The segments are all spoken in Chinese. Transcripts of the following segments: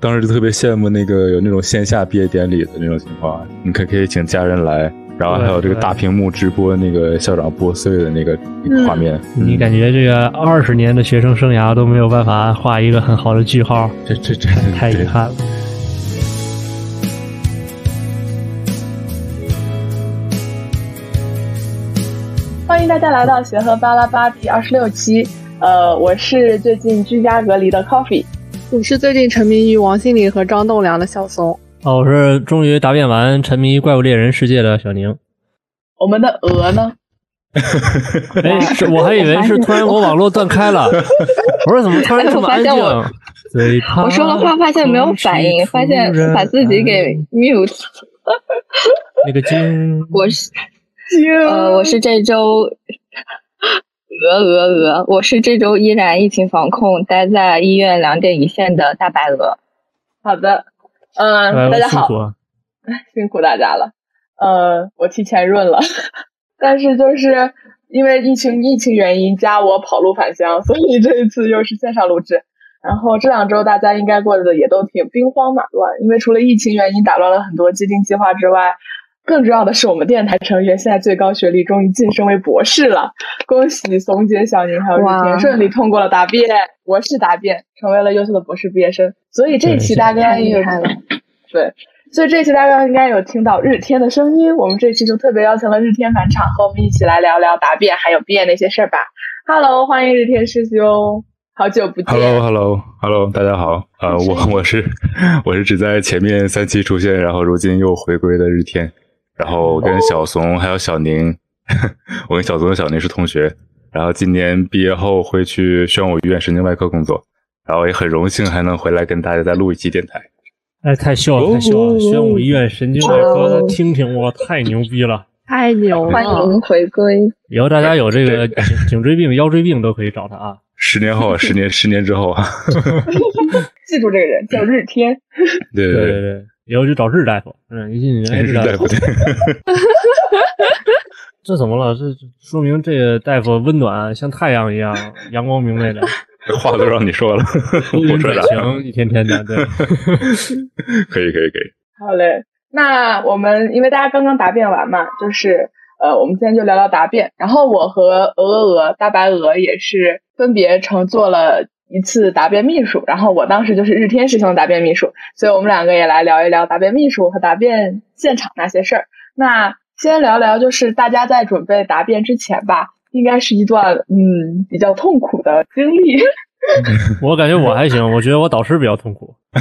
当时就特别羡慕那个有那种线下毕业典礼的那种情况，你可可以请家人来，然后还有这个大屏幕直播那个校长拨穗的那个那个画面。你感觉这个二十年的学生生涯都没有办法画一个很好的句号，这这这太遗憾了。欢迎大家来到协和巴拉巴第二十六期。呃，我是最近居家隔离的 Coffee，我是最近沉迷于王心凌和张栋梁的小松。哦，我是终于答辩完沉迷怪物猎人世界的小宁。我们的鹅呢？哎，是我还以为是突然我网络断开了，我说怎么突然这么安静？我说了话发现没有反应，发现把自己给 mute。那个 金，我是。呃，我是这周鹅鹅鹅，我是这周依然疫情防控，待在医院两点一线的大白鹅。好的，嗯，大家好，辛苦大家了。呃，我提前润了，但是就是因为疫情疫情原因加我跑路返乡，所以这一次又是线上录制。然后这两周大家应该过得也都挺兵荒马乱，因为除了疫情原因打乱了很多既定计划之外。更重要的是，我们电台成员现在最高学历终于晋升为博士了，恭喜松姐、小宁还有日天顺利通过了答辩，博士答辩，成为了优秀的博士毕业生。所以这一期大概有对，所以这一期大家应该有听到日天的声音。我们这期就特别邀请了日天返场，和我们一起来聊聊答辩还有毕业那些事儿吧。Hello，欢迎日天师兄，好久不见。Hello，Hello，Hello，大家好。呃，我我是 我是只在前面三期出现，然后如今又回归的日天。然后我跟小怂还有小宁，我跟小怂和小宁是同学。然后今年毕业后会去宣武医院神经外科工作。然后也很荣幸还能回来跟大家再录一期电台。哎，太秀了，太秀了！宣武医院神经外科，听听我太牛逼了，太牛了！欢迎回归。以后大家有这个颈椎病、腰椎病都可以找他啊。十年后，十年十年之后啊，记住这个人叫日天。对对对对。以后就找日大夫，嗯，一进去，日大夫，这怎么了？这说明这个大夫温暖，像太阳一样，阳光明媚的。话都让你说了，我说行，一天天的，对。可以，可以，可以。好嘞，那我们因为大家刚刚答辩完嘛，就是呃，我们今天就聊聊答辩。然后我和鹅鹅鹅、大白鹅也是分别乘坐了。一次答辩秘书，然后我当时就是日天师兄的答辩秘书，所以我们两个也来聊一聊答辩秘书和答辩现场那些事儿。那先聊聊，就是大家在准备答辩之前吧，应该是一段嗯比较痛苦的经历。我感觉我还行，我觉得我导师比较痛苦。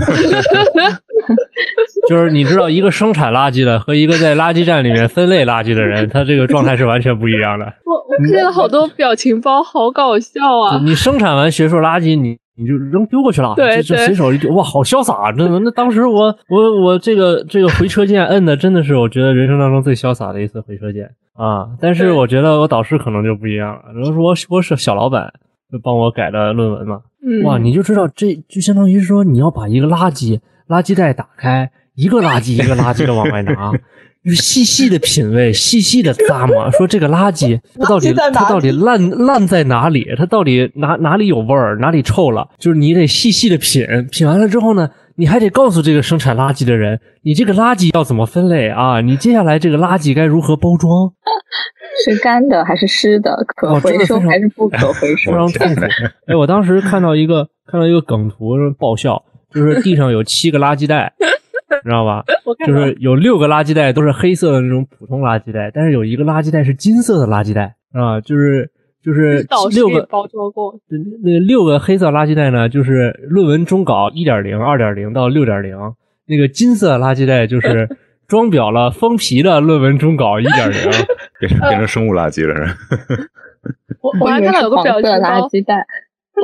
就是你知道，一个生产垃圾的和一个在垃圾站里面分类垃圾的人，他这个状态是完全不一样的。我我看了好多表情包，好搞笑啊！你生产完学术垃圾，你你就扔丢过去了，对，就随手一丢，哇，好潇洒！真的，那当时我我我这个这个回车键摁的真的是我觉得人生当中最潇洒的一次回车键啊！但是我觉得我导师可能就不一样了，如果说我是小老板。就帮我改了论文嘛，哇，你就知道这就相当于说你要把一个垃圾垃圾袋打开，一个垃圾一个垃圾的往外拿，就细细的品味，细细的咂摸，说这个垃圾它到底它到底烂烂在哪里，它到底哪哪里有味儿，哪里臭了，就是你得细细的品，品完了之后呢。你还得告诉这个生产垃圾的人，你这个垃圾要怎么分类啊？你接下来这个垃圾该如何包装？是干的还是湿的？可回收还是不可回 收？非常痛苦。哎，我当时看到一个看到一个梗图爆笑，就是地上有七个垃圾袋，你知道吧？就是有六个垃圾袋都是黑色的那种普通垃圾袋，但是有一个垃圾袋是金色的垃圾袋，啊，就是。就是六个包装过，那六个黑色垃圾袋呢，就是论文终稿一点零、二点零到六点零。那个金色垃圾袋就是 装裱了封皮的论文终稿一点零，变成 变成生物垃圾了是。我我还看到有个表情包，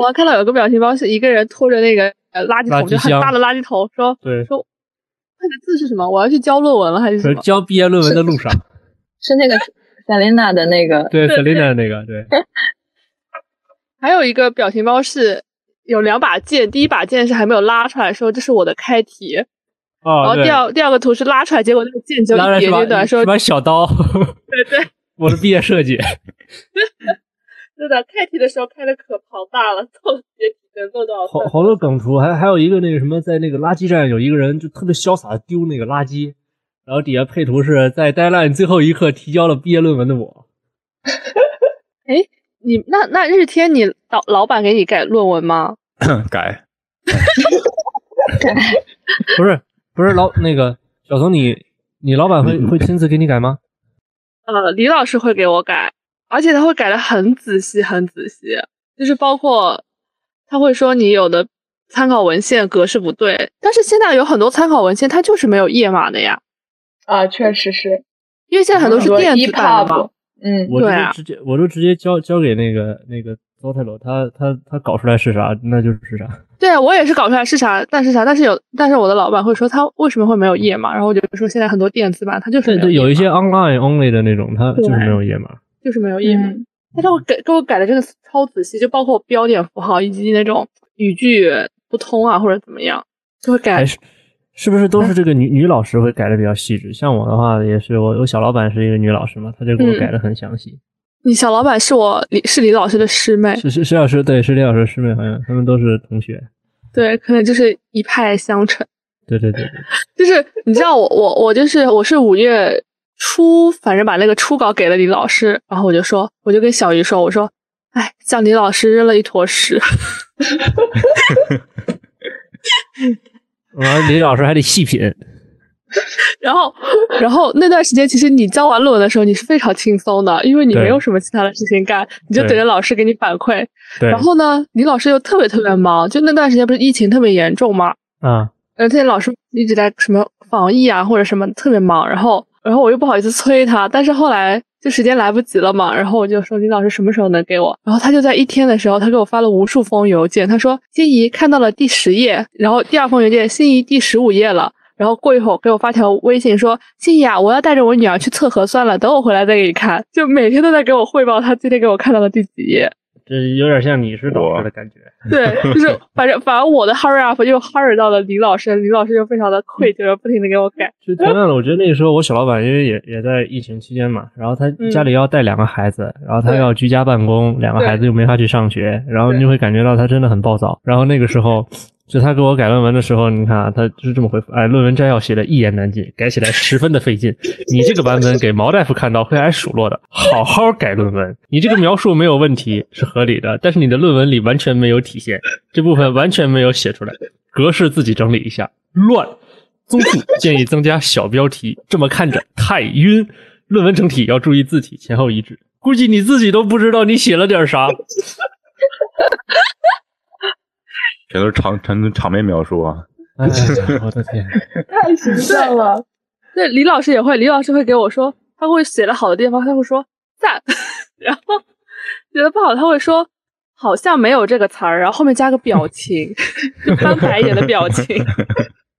我还看到有个表情包是一个人拖着那个垃圾桶，就很大的垃圾桶，说对说那个字是什么？我要去交论文了还是什么？交毕业论文的路上是那个。Selina 的那个，对 Selina 的那个，对。还有一个表情包是有两把剑，第一把剑是还没有拉出来，说这是我的开题。哦。然后第二第二个图是拉出来，结果那个剑就一点点短，说把小刀。对对。我的毕业设计。真的开题的时候开的可庞大了，做了别题能做到好好多梗图，还还有一个那个什么，在那个垃圾站有一个人就特别潇洒的丢那个垃圾，然后底下配图是在 deadline 最后一刻提交了毕业论文的我。哎，你那那日天，你老老板给你改论文吗？改。不是不是老那个小松，你你老板会会亲自给你改吗？呃，李老师会给我改，而且他会改的很仔细，很仔细，就是包括他会说你有的参考文献格式不对，但是现在有很多参考文献它就是没有页码的呀。啊，确实是因为现在很多是电子版的嘛。嗯，我就直接我就直接交交给那个那个 Zotero，他他他搞出来是啥，那就是啥。对啊，我也是搞出来是啥，但是啥，但是有，但是我的老板会说他为什么会没有页码，然后我就说现在很多电子版它就是对对，有一些 online only 的那种，它就是没有页码，就是没有页码。他给我改给我改的真的超仔细，就包括标点符号以及那种语句不通啊或者怎么样，就会改。是不是都是这个女女老师会改的比较细致？像我的话也是，我我小老板是一个女老师嘛，她就给我改的很详细。你小老板是我李是李老师的师妹，是是施老师，对，是李老师的师妹，好像他们都是同学。对，可能就是一派相承。对对对，就是你知道我我我就是我是五月初，反正把那个初稿给了李老师，然后我就说，我就跟小鱼说，我说，哎，向李老师扔了一坨屎。完了，李老师还得细品。然后，然后那段时间，其实你交完论文的时候，你是非常轻松的，因为你没有什么其他的事情干，你就等着老师给你反馈。然后呢，李老师又特别特别忙，就那段时间不是疫情特别严重嘛？啊，而且老师一直在什么防疫啊或者什么特别忙，然后，然后我又不好意思催他，但是后来就时间来不及了嘛，然后我就说李老师什么时候能给我？然后他就在一天的时候，他给我发了无数封邮件，他说心仪看到了第十页，然后第二封邮件心仪第十五页了。然后过一会儿给我发条微信说：“心怡啊，我要带着我女儿去测核酸了，等我回来再给你看。”就每天都在给我汇报他今天给我看到了第几页。这有点像你是导师的感觉。对，就是反正反正我的 hurry up 又 hurry 到了李老师，李老师又非常的愧疚，不停的给我改。就同样的，我觉得那个时候我小老板因为也也在疫情期间嘛，然后他家里要带两个孩子，然后他要居家办公，两个孩子又没法去上学，然后你就会感觉到他真的很暴躁。然后那个时候。就他给我改论文的时候，你看啊，他就是这么回复。哎，论文摘要写的一言难尽，改起来十分的费劲。你这个版本给毛大夫看到会挨数落的。好好改论文，你这个描述没有问题，是合理的，但是你的论文里完全没有体现，这部分完全没有写出来，格式自己整理一下，乱。综述建议增加小标题，这么看着太晕。论文整体要注意字体前后一致。估计你自己都不知道你写了点啥。全都是场场场面描述啊！哎呀，我的天，太形象了。那，李老师也会，李老师会给我说，他会写的好的地方，他会说赞，然后写的不好，他会说好像没有这个词儿，然后后面加个表情，就翻白眼的表情。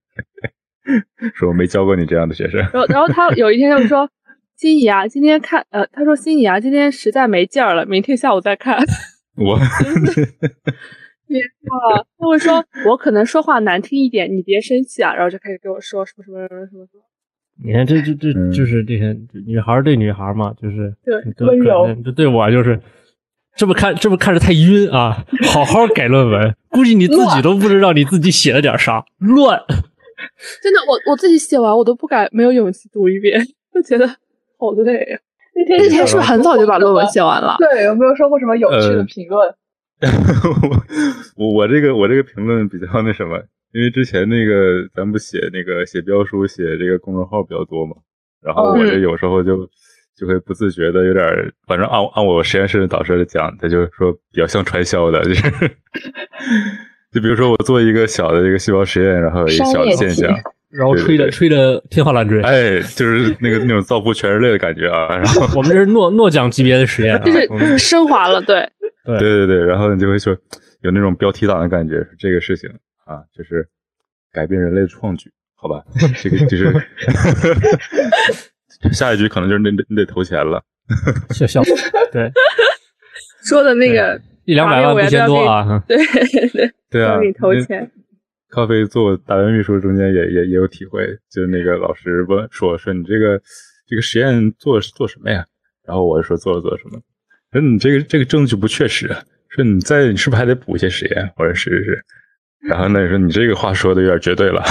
说我没教过你这样的学生。然后，然后他有一天就说：“心怡啊，今天看，呃，他说心怡啊，今天实在没劲儿了，明天下午再看。”我。别说，他会说我可能说话难听一点，你别生气啊，然后就开始给我说什么什么什么什么什么。你看，这这这就是这些女孩对女孩嘛，就是对温柔。这对我就是这么看，这么看着太晕啊！好好改论文，估计你自己都不知道你自己写了点啥，乱。真的，我我自己写完我都不敢，没有勇气读一遍，就觉得好累啊。那天那天是不是很早就把论文写完了？对，有没有说过什么有趣的评论？我我这个我这个评论比较那什么，因为之前那个咱不写那个写标书写这个公众号比较多嘛，然后我这有时候就就会不自觉的有点，反正按按我实验室的导师讲，他就说比较像传销的，就是 就比如说我做一个小的这个细胞实验，然后有一个小的现象，然后吹的吹的天花乱坠，哎，就是那个那种造福全人类的感觉啊。然后我们这是诺诺奖级别的实验，就是升华了，对。对对对，然后你就会说有那种标题党的感觉，这个事情啊，就是改变人类的创举，好吧？这个就是 下一局可能就是你得你得投钱了，笑笑对，说的那个一两百万不嫌多啊，对对对啊，给你投钱。咖啡做大文秘书中间也也也有体会，就那个老师问说说你这个这个实验做做什么呀？然后我就说做了做什么。说你这个这个证据不确实，说你再你是不是还得补一些实验或者是是，然后那你说你这个话说的有点绝对了。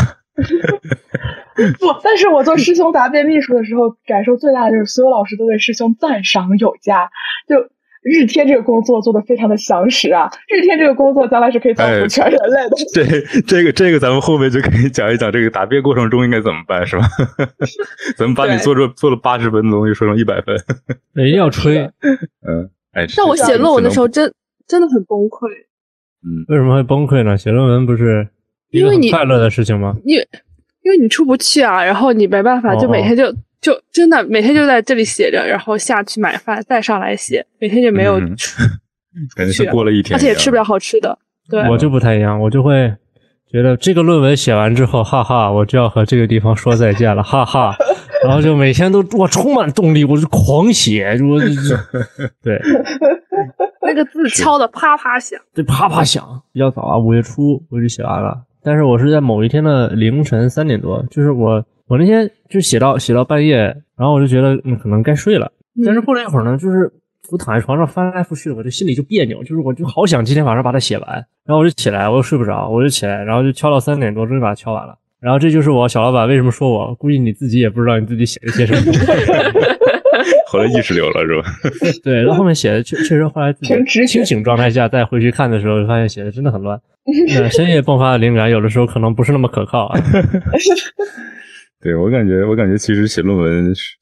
不，但是我做师兄答辩秘书的时候，感受最大的就是所有老师都对师兄赞赏有加。就日天这个工作做的非常的详实啊，日天这个工作将来是可以造福全人类的。这这个这个咱们后面就可以讲一讲这个答辩过程中应该怎么办，是吧？咱们把你做这做了八十分的东西说成一百分，一定要吹。嗯，哎，但我写论文的时候真真的很崩溃。嗯，为什么会崩溃呢？写论文不是因为你快乐的事情吗？你。因为你出不去啊，然后你没办法，就每天就就真的每天就在这里写着，然后下去买饭再上来写，每天就没有 感觉是过了一天，而且也吃不了好吃的。对，我就不太一样，我就会觉得这个论文写完之后，哈哈，我就要和这个地方说再见了，哈哈，然后就每天都我充满动力，我就狂写，我 对那个字敲的啪啪响，对啪啪响，比较早啊，五月初我就写完了。但是我是在某一天的凌晨三点多，就是我我那天就写到写到半夜，然后我就觉得嗯可能该睡了。但是过了一会儿呢，就是我躺在床上翻来覆去的，我就心里就别扭，就是我就好想今天晚上把它写完。然后我就起来，我又睡不着，我就起来，然后就敲到三点多，终于把它敲完了。然后这就是我小老板为什么说我，估计你自己也不知道你自己写了些什么。后来意识流了是吧？对，到后后面写的确确实后来自己清醒状态下再回去看的时候，就发现写的真的很乱。那深夜迸发的灵感，有的时候可能不是那么可靠啊。对我感觉，我感觉其实写论文是，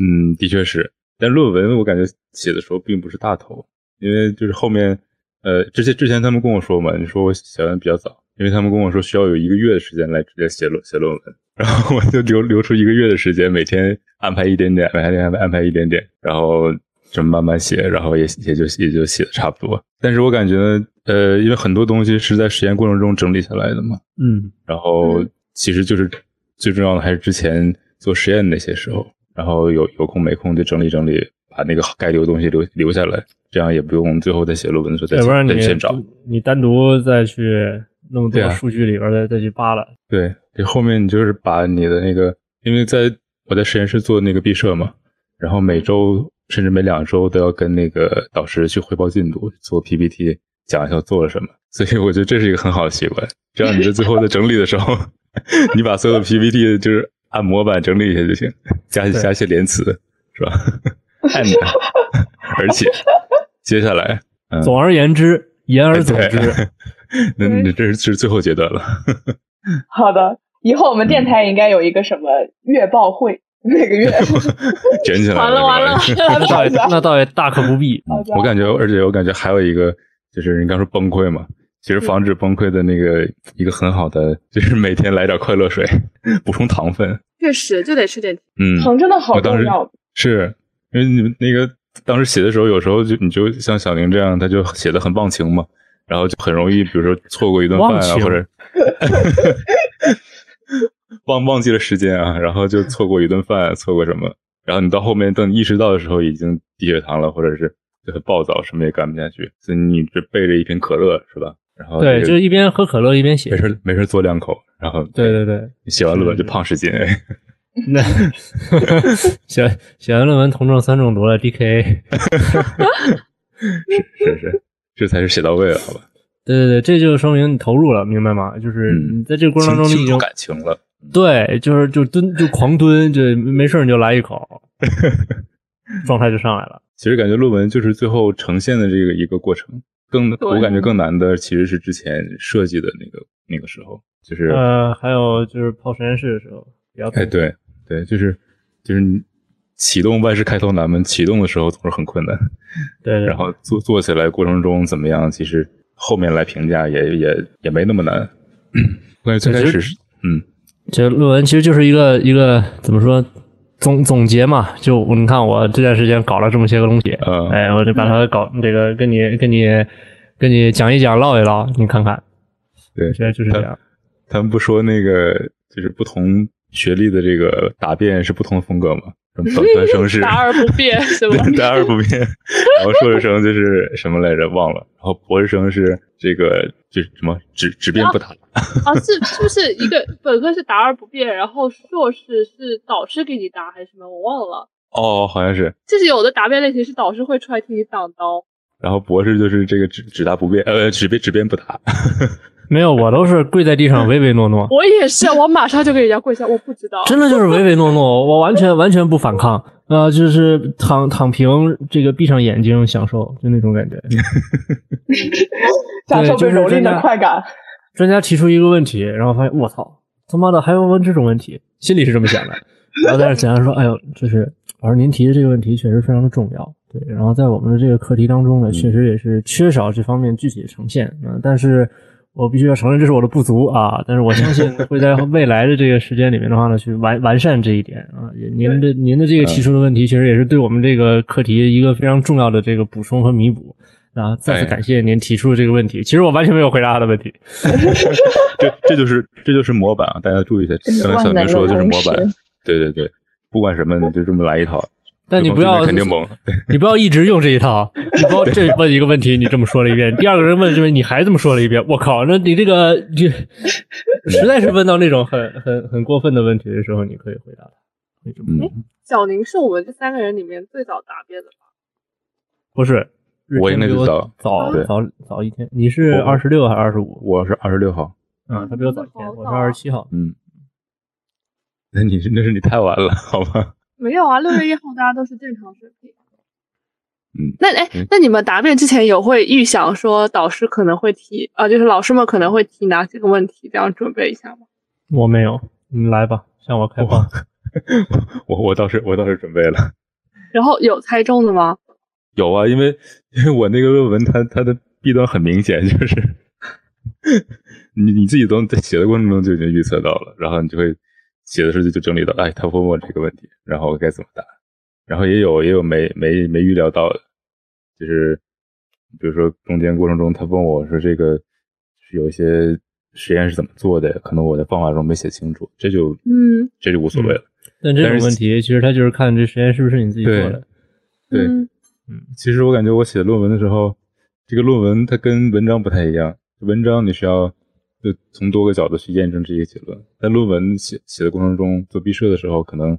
嗯，的确是。但论文我感觉写的时候并不是大头，因为就是后面，呃，之前之前他们跟我说嘛，你说我写完比较早，因为他们跟我说需要有一个月的时间来直接写论写论文，然后我就留留出一个月的时间，每天安排一点点，每天安排安排一点点，然后这么慢慢写，然后也也就也就写的差不多。但是我感觉。呃，因为很多东西是在实验过程中整理下来的嘛，嗯，然后其实就是最重要的还是之前做实验那些时候，然后有有空没空就整理整理，把那个该留的东西留留下来，这样也不用最后再写论文的时候再再先找，你单独再去弄这个数据里边再再去扒拉。对，这后面你就是把你的那个，因为在我在实验室做那个毕设嘛，然后每周甚至每两周都要跟那个导师去汇报进度，做 PPT。讲一下做了什么，所以我觉得这是一个很好的习惯。这样你在最后在整理的时候，你把所有的 PPT 就是按模板整理一下就行，加加一些连词，是吧？And，而且接下来，总而言之，言而总之，那那这是是最后阶段了。好的，以后我们电台应该有一个什么月报会，每个月 卷起来，完了完了，那倒也那倒也大可不必。我感觉，而且我感觉还有一个。就是你刚说崩溃嘛，其实防止崩溃的那个一个很好的，就是每天来点快乐水，补充糖分。确实，就得吃点嗯，糖真的好重要。是因为你们那个当时写的时候，有时候就你就像小宁这样，他就写的很忘情嘛，然后就很容易，比如说错过一顿饭啊，或者 忘忘记了时间啊，然后就错过一顿饭，错过什么，然后你到后面等你意识到的时候，已经低血糖了，或者是。就很暴躁，什么也干不下去。所以你这背着一瓶可乐是吧？然后对，就是一边喝可乐一边写。没事没事嘬两口，然后对对对，你写完论文就胖十斤。那写写完论文酮症酸中毒了，DKA。是是是，这才是写到位了，好吧？对对对，这就说明你投入了，明白吗？就是你在这个过程当中你已经感情了。对，就是就蹲就狂蹲，就没事你就来一口，状态就上来了。其实感觉论文就是最后呈现的这个一个过程，更我感觉更难的其实是之前设计的那个那个时候，就是呃，还有就是泡实验室的时候比较哎，对对，就是就是你启动万事开头难嘛，启动的时候总是很困难，对，然后做做起来过程中怎么样，其实后面来评价也也也没那么难。我感觉最开始是嗯，这论文其实就是一个一个怎么说？总总结嘛，就你看我这段时间搞了这么些个东西，嗯，哎，我就把它搞这个跟你跟你跟你讲一讲唠一唠，你看看，对，现在就是这样。他们不说那个就是不同学历的这个答辩是不同的风格吗？本科生是 答而不辩，是吧？答而不辩，然后硕士生就是什么来着？忘了。然后博士生是这个就是什么只只辩不答。啊，是是不是一个本科是答而不辩，然后硕士是导师给你答还是什么？我忘了。哦，好像是。就是有的答辩类型是导师会出来替你挡刀，然后博士就是这个只只答不变，呃，只辩只辩不答。没有，我都是跪在地上唯唯诺诺。我也是，我马上就给人家跪下，我不知道。真的就是唯唯诺诺，我完全完全不反抗啊，就是躺躺平，这个闭上眼睛享受，就那种感觉。享受被蹂躏的快感。专家提出一个问题，然后发现我操，他妈的还要问这种问题，心里是这么想的。然后但是简单说，哎呦，就是老师您提的这个问题确实非常的重要，对。然后在我们的这个课题当中呢，确实也是缺少这方面具体的呈现啊，但是。我必须要承认这是我的不足啊，但是我相信 会在未来的这个时间里面的话呢，去完完善这一点啊。您的您的这个提出的问题，其实也是对我们这个课题一个非常重要的这个补充和弥补啊。再次感谢您提出的这个问题，其实我完全没有回答他的问题。这这就是这就是模板啊，大家注意一下，刚才小明说的就是模板。对对对，不管什么你就这么来一套。但你不要肯定懵，你不要一直用这一套。你不要这问一个问题，你这么说了一遍，第二个人问这问你还这么说了一遍，我靠，那你这个就 实在是问到那种很很很过分的问题的时候，你可以回答他。哎，小宁是我们这三个人里面最早答辩的吧？不是，我应该是早早早早一天。你是二十六还是二十五？我是二十六号。嗯，他比我早一天，我是二十七号。嗯，那你是那是你太晚了，好吧？没有啊，六月一号大家都是正常水平。嗯，那哎，那你们答辩之前有会预想说导师可能会提啊，就是老师们可能会提哪几个问题，这样准备一下吗？我没有，你来吧，向我开放。我我倒是我倒是准备了。然后有猜中的吗？有啊，因为因为我那个论文，它它的弊端很明显，就是 你你自己都在写的过程中就已经预测到了，然后你就会。写的时候就就整理到，哎，他问我这个问题，然后该怎么答，然后也有也有没没没预料到的，就是比如说中间过程中他问我说这个是有一些实验是怎么做的，可能我在方法中没写清楚，这就嗯这就无所谓了。但这种问题其实他就是看这实验是不是你自己做的。对，嗯，其实我感觉我写论文的时候，这个论文它跟文章不太一样，文章你需要。就从多个角度去验证这些结论。在论文写写的过程中，做毕设的时候，可能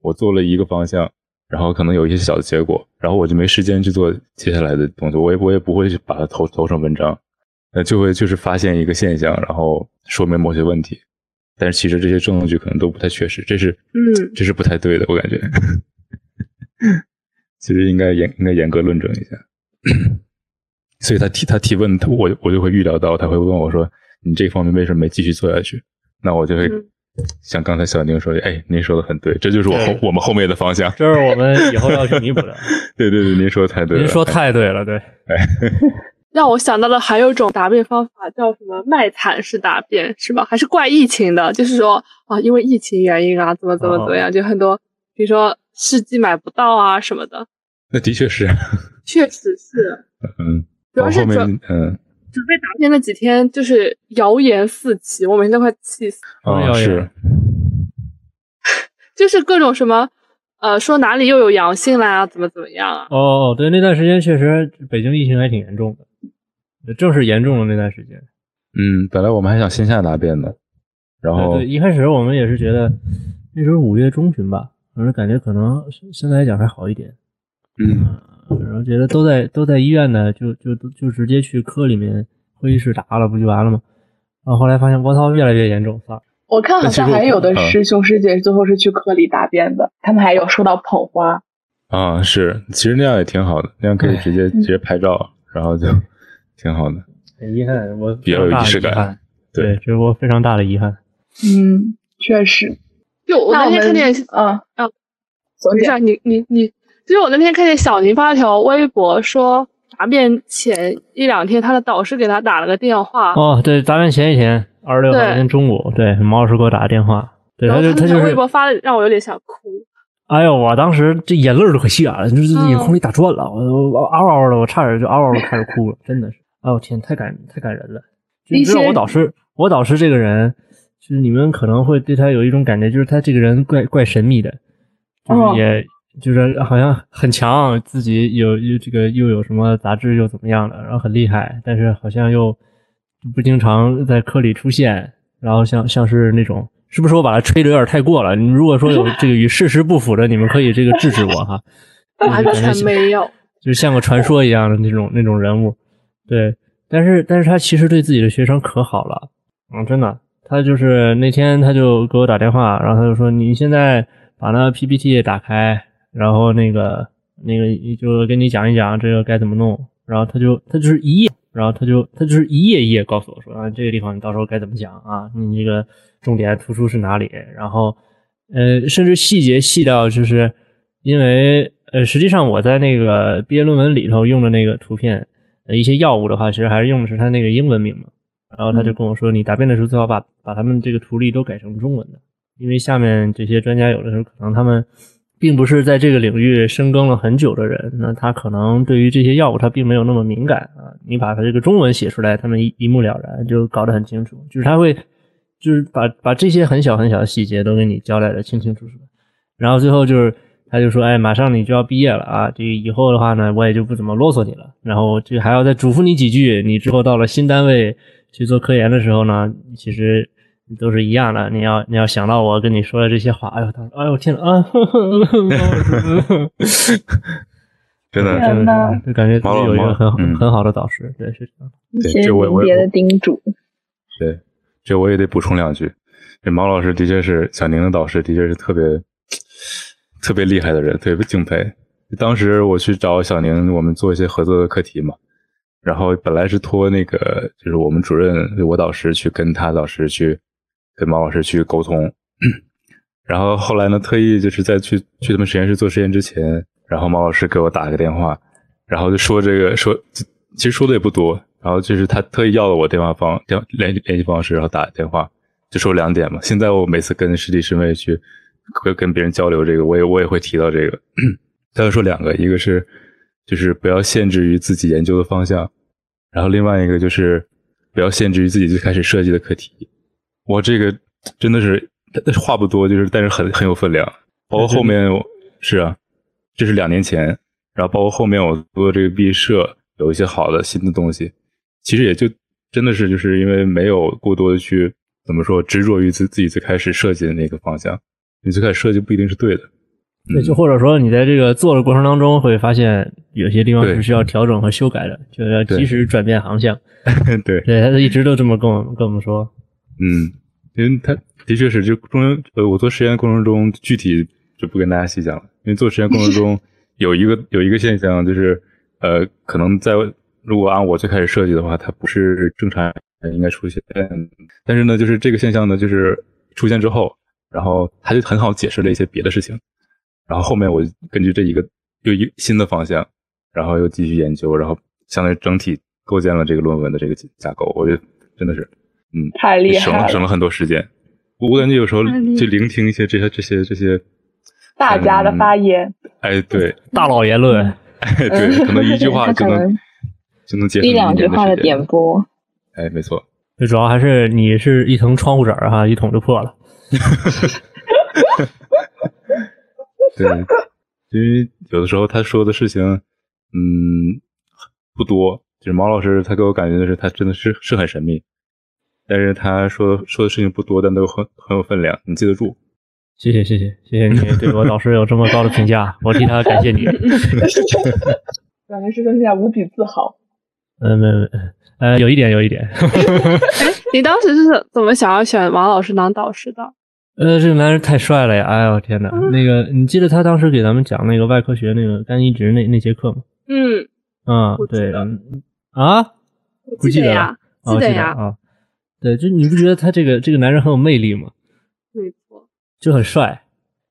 我做了一个方向，然后可能有一些小的结果，然后我就没时间去做接下来的东西。我也我也不会去把它投投成文章，呃，就会就是发现一个现象，然后说明某些问题。但是其实这些证据可能都不太确实，这是嗯，这是不太对的，我感觉。其实应该严应该严格论证一下。所以他提他提问，他我我就会预料到他会问我说。你这方面为什么没继续做下去？那我就会像刚才小宁说的，哎，您说的很对，这就是我后我们后面的方向，这是我们以后要去弥补的。对对对，您说的太对了，您说太对了，对。哎，让我想到了还有一种答辩方法，叫什么卖惨式答辩，是吧？还是怪疫情的？就是说啊，因为疫情原因啊，怎么怎么怎么样，就很多，比如说试剂买不到啊什么的。那的确是，确实是，嗯，主要是后面嗯。准备答辩那几天，就是谣言四起，我每天都快气死。啊，是，就是各种什么，呃，说哪里又有阳性啦，怎么怎么样啊？哦，对，那段时间确实北京疫情还挺严重的，正是严重的那段时间。嗯，本来我们还想线下答辩的，然后对，一开始我们也是觉得那时候五月中旬吧，反正感觉可能现在来讲还好一点。嗯。然后觉得都在都在医院呢，就就就直接去科里面会议室答了，不就完了吗？然后后来发现，我操，越来越严重，操！我看好像还有的师兄师姐最后是去科里答辩的，他们还有收到捧花。啊，是，其实那样也挺好的，那样可以直接直接拍照，然后就 挺好的。很遗憾，我比较有仪式感。对，这是我非常大的遗憾。嗯，确实。就我那天看见，嗯嗯，没事，你你你。其实我那天看见小宁发条微博说，答辩前一两天，他的导师给他打了个电话。哦，对，答辩前一天，二十六号那天中午，对，毛老师给我打的电话。对，他就他就是微博发的，让我有点想哭。哎呦，我当时这眼泪都快下来了，就是眼眶里打转了，我我嗷嗷的，我差点就嗷嗷的开始哭了，真的是。哎呦天，太感太感人了。你知道我导师，我导师这个人，就是你们可能会对他有一种感觉，就是他这个人怪怪神秘的，就是也。就是好像很强，自己有有这个又有什么杂志又怎么样的，然后很厉害，但是好像又不经常在课里出现，然后像像是那种是不是我把它吹的有点太过了？你如果说有这个与事实不符的，你们可以这个制止我哈。完全没有，就是像个传说一样的那种那种人物。对，但是但是他其实对自己的学生可好了，嗯，真的。他就是那天他就给我打电话，然后他就说：“你现在把那 PPT 打开，然后那个那个就跟你讲一讲这个该怎么弄。”然后他就他就是一页，然后他就他就是一页一页告诉我说：“啊，这个地方你到时候该怎么讲啊？你这个重点突出是哪里？然后呃，甚至细节细到就是因为呃，实际上我在那个毕业论文里头用的那个图片，呃，一些药物的话，其实还是用的是它那个英文名嘛。”然后他就跟我说：“你答辩的时候最好把把他们这个图例都改成中文的，因为下面这些专家有的时候可能他们并不是在这个领域深耕了很久的人，那他可能对于这些药物他并没有那么敏感啊。你把他这个中文写出来，他们一一目了然，就搞得很清楚。就是他会就是把把这些很小很小的细节都给你交代的清清楚楚。然后最后就是他就说：哎，马上你就要毕业了啊，这以后的话呢，我也就不怎么啰嗦你了。然后这还要再嘱咐你几句，你之后到了新单位。”去做科研的时候呢，其实都是一样的。你要你要想到我跟你说的这些话，哎呦，他说，哎呦天呐，啊，真的真的，就感觉自己有一个很很好的导师，对，是这样。谢谢您别的叮嘱。对，这我也得补充两句。这毛老师的确是小宁的导师，的确是特别特别厉害的人，特别敬佩。当时我去找小宁，我们做一些合作的课题嘛。然后本来是托那个，就是我们主任，我导师去跟他导师去，跟毛老师去沟通。然后后来呢，特意就是在去去他们实验室做实验之前，然后毛老师给我打了个电话，然后就说这个说，其实说的也不多。然后就是他特意要了我电话方电联联系方式，然后打电话就说两点嘛。现在我每次跟师弟师妹去会跟别人交流这个，我也我也会提到这个。他就说两个，一个是就是不要限制于自己研究的方向。然后另外一个就是不要限制于自己最开始设计的课题。我这个真的是话不多，就是但是很很有分量。包括后面是啊，这是两年前，然后包括后面我做这个毕设有一些好的新的东西，其实也就真的是就是因为没有过多的去怎么说执着于自自己最开始设计的那个方向，你最开始设计不一定是对的。对，就或者说你在这个做的过程当中会发现有些地方是需要调整和修改的，就要及时转变航向。对，对，他一直都这么跟我们跟我们说。嗯，因为他的确是就中间呃，我做实验过程中具体就不跟大家细讲了，因为做实验过程中有一个 有一个现象就是呃，可能在如果按我最开始设计的话，它不是正常应该出现，但是呢，就是这个现象呢，就是出现之后，然后他就很好解释了一些别的事情。然后后面我根据这一个又一新的方向，然后又继续研究，然后相当于整体构建了这个论文的这个架构。我觉得真的是，嗯，太厉害，省了省了很多时间。我感觉有时候就聆听一些这些这些这些大家的发言，哎，对，大佬言论，哎，对，可能一句话 就能就能解释一两句话的点播。哎，没错。最主要还是你是一层窗户纸哈，一捅就破了。对，因为有的时候他说的事情，嗯，不多。就是毛老师，他给我感觉的是，他真的是是很神秘，但是他说说的事情不多，但都很很有分量，你记得住。谢谢谢谢谢谢你对我导师有这么高的评价，我替他感谢你。两个师兄现在无比自豪。嗯，没没，呃，有一点有一点。哎，你当时是怎么想要选王老师当导师的？呃，这个男人太帅了呀！哎呦天哪，那个你记得他当时给咱们讲那个外科学那个肝移植那那节课吗？嗯，啊，对，啊，不记得呀，记得呀，啊，对，就你不觉得他这个这个男人很有魅力吗？没错，就很帅，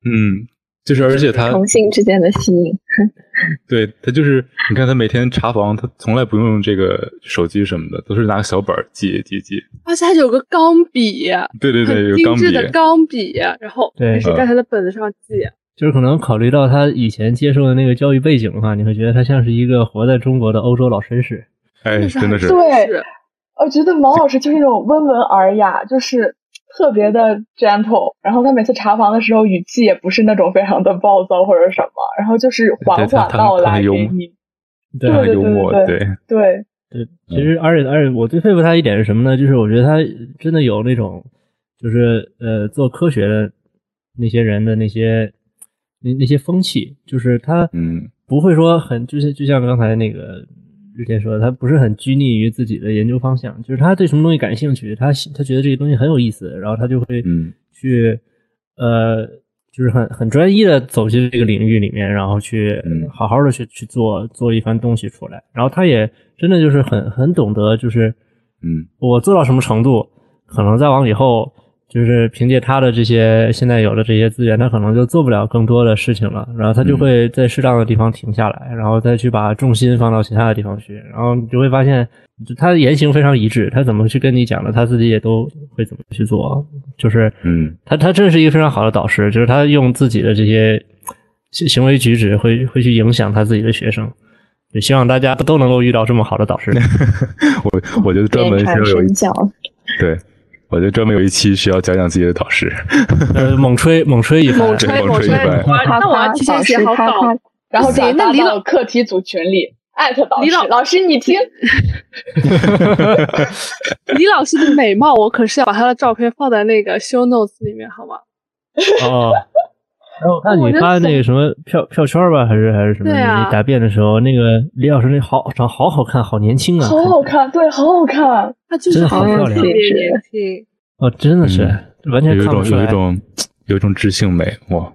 嗯。就是，而且他同性之间的吸引，对他就是，你看他每天查房，他从来不用这个手机什么的，都是拿个小本记记记。而且他有个钢笔，对对对，有精致的钢笔，然后对，是在他的本子上记。就是可能考虑到他以前接受的那个教育背景的话，你会觉得他像是一个活在中国的欧洲老绅士。哎，真的是。对，我觉得毛老师就是那种温文尔雅，就是。特别的 gentle，然后他每次查房的时候语气也不是那种非常的暴躁或者什么，然后就是缓缓道来给你，对对对，对对对。其实而且而且我最佩服他一点是什么呢？就是我觉得他真的有那种就是呃做科学的那些人的那些那那些风气，就是他嗯不会说很就是就像刚才那个日天说的，他不是很拘泥于自己的研究方向，就是他对什么东西感兴趣，他他觉得这个东西很有意思，然后他就会嗯去呃。就是很很专一的走进这个领域里面，然后去好好的去去做做一番东西出来。然后他也真的就是很很懂得，就是嗯，我做到什么程度，可能再往以后，就是凭借他的这些现在有的这些资源，他可能就做不了更多的事情了。然后他就会在适当的地方停下来，然后再去把重心放到其他的地方去。然后你就会发现，他的言行非常一致，他怎么去跟你讲的，他自己也都会怎么去做。就是，嗯，他他真是一个非常好的导师，就是他用自己的这些行为举止会会去影响他自己的学生，也希望大家都能够遇到这么好的导师。我我觉得专门需要有一教，对，我就专门有一期需要讲讲自己的导师，呃，猛吹猛吹一番，猛吹猛吹一番。那我要提前写好稿，然后转发到课题组群里。艾特导师，老师你听，李老师的美貌，我可是要把他的照片放在那个 show notes 里面，好吗？哦，然后我看你发那个什么票票圈吧，还是还是什么？你答辩的时候，那个李老师那好长好好看，好年轻啊，好好看，对，好好看，他就是好漂亮，特别年轻。哦，真的是完全有一种，有一种有一种知性美哇。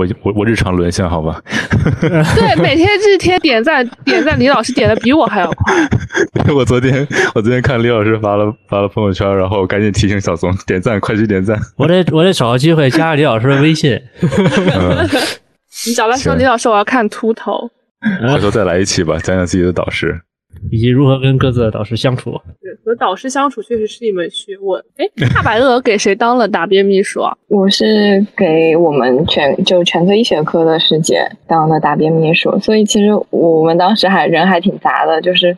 我我我日常沦陷，好吧？对，每天这天点赞点赞，李老师点的比我还要快。我昨天我昨天看李老师发了发了朋友圈，然后赶紧提醒小松点赞，快去点赞。我得我得找个机会加李老师的微信。你找他说李老师，我要看秃头。回头再来一期吧，讲讲自己的导师。以及如何跟各自的导师相处，和导师相处确实是一门学问。哎，大白鹅给谁当了答辩秘书啊？我是给我们全就全科医学科的师姐当的答辩秘书，所以其实我们当时还人还挺杂的，就是。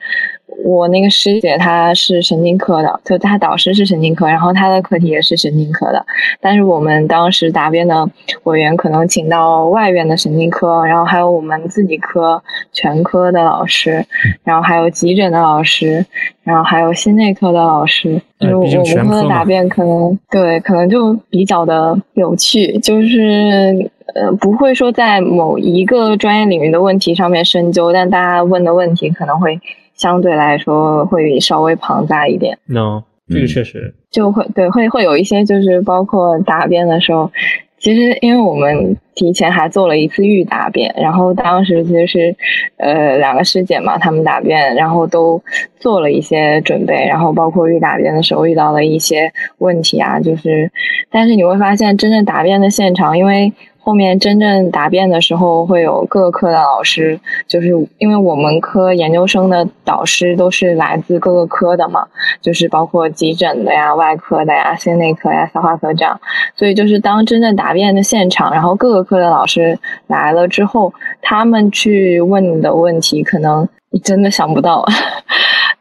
我那个师姐她是神经科的，就她导师是神经科，然后她的课题也是神经科的。但是我们当时答辩的委员可能请到外院的神经科，然后还有我们自己科全科的老师，然后还有急诊的老师，然后还有心内科的老师。就是我们科的答辩可能对，可能就比较的有趣，就是呃不会说在某一个专业领域的问题上面深究，但大家问的问题可能会。相对来说会稍微庞大一点。no，这个确实就会对会会有一些就是包括答辩的时候，其实因为我们提前还做了一次预答辩，然后当时其实是呃两个师姐嘛，他们答辩，然后都做了一些准备，然后包括预答辩的时候遇到了一些问题啊，就是但是你会发现真正答辩的现场，因为。后面真正答辩的时候，会有各个科的老师，就是因为我们科研究生的导师都是来自各个科的嘛，就是包括急诊的呀、外科的呀、心内科呀、消化科这样，所以就是当真正答辩的现场，然后各个科的老师来了之后，他们去问你的问题，可能你真的想不到。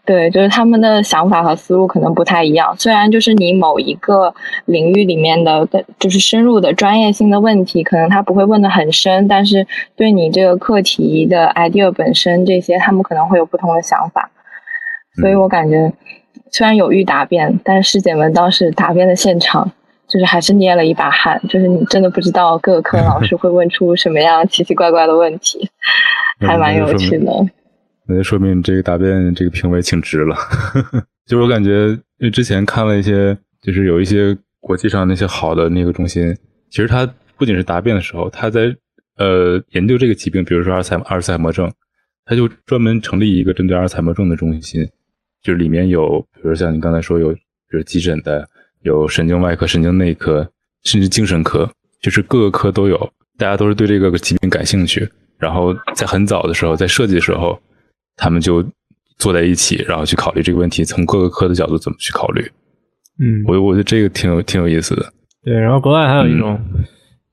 对，就是他们的想法和思路可能不太一样。虽然就是你某一个领域里面的，就是深入的专业性的问题，可能他不会问的很深，但是对你这个课题的 idea 本身这些，他们可能会有不同的想法。所以我感觉，虽然有预答辩，但是师姐们当时答辩的现场，就是还是捏了一把汗，就是你真的不知道各个科老师会问出什么样奇奇怪怪的问题，还蛮有趣的。那就说明这个答辩这个评委请值了，就是我感觉，因为之前看了一些，就是有一些国际上那些好的那个中心，其实他不仅是答辩的时候，他在呃研究这个疾病，比如说阿尔茨阿尔茨海默症，他就专门成立一个针对阿尔茨海默症的中心，就是里面有，比如像你刚才说有，比如急诊的，有神经外科、神经内科，甚至精神科，就是各个科都有，大家都是对这个疾病感兴趣，然后在很早的时候，在设计的时候。他们就坐在一起，然后去考虑这个问题，从各个科的角度怎么去考虑。嗯，我我觉得这个挺有挺有意思的。对，然后国外还有一种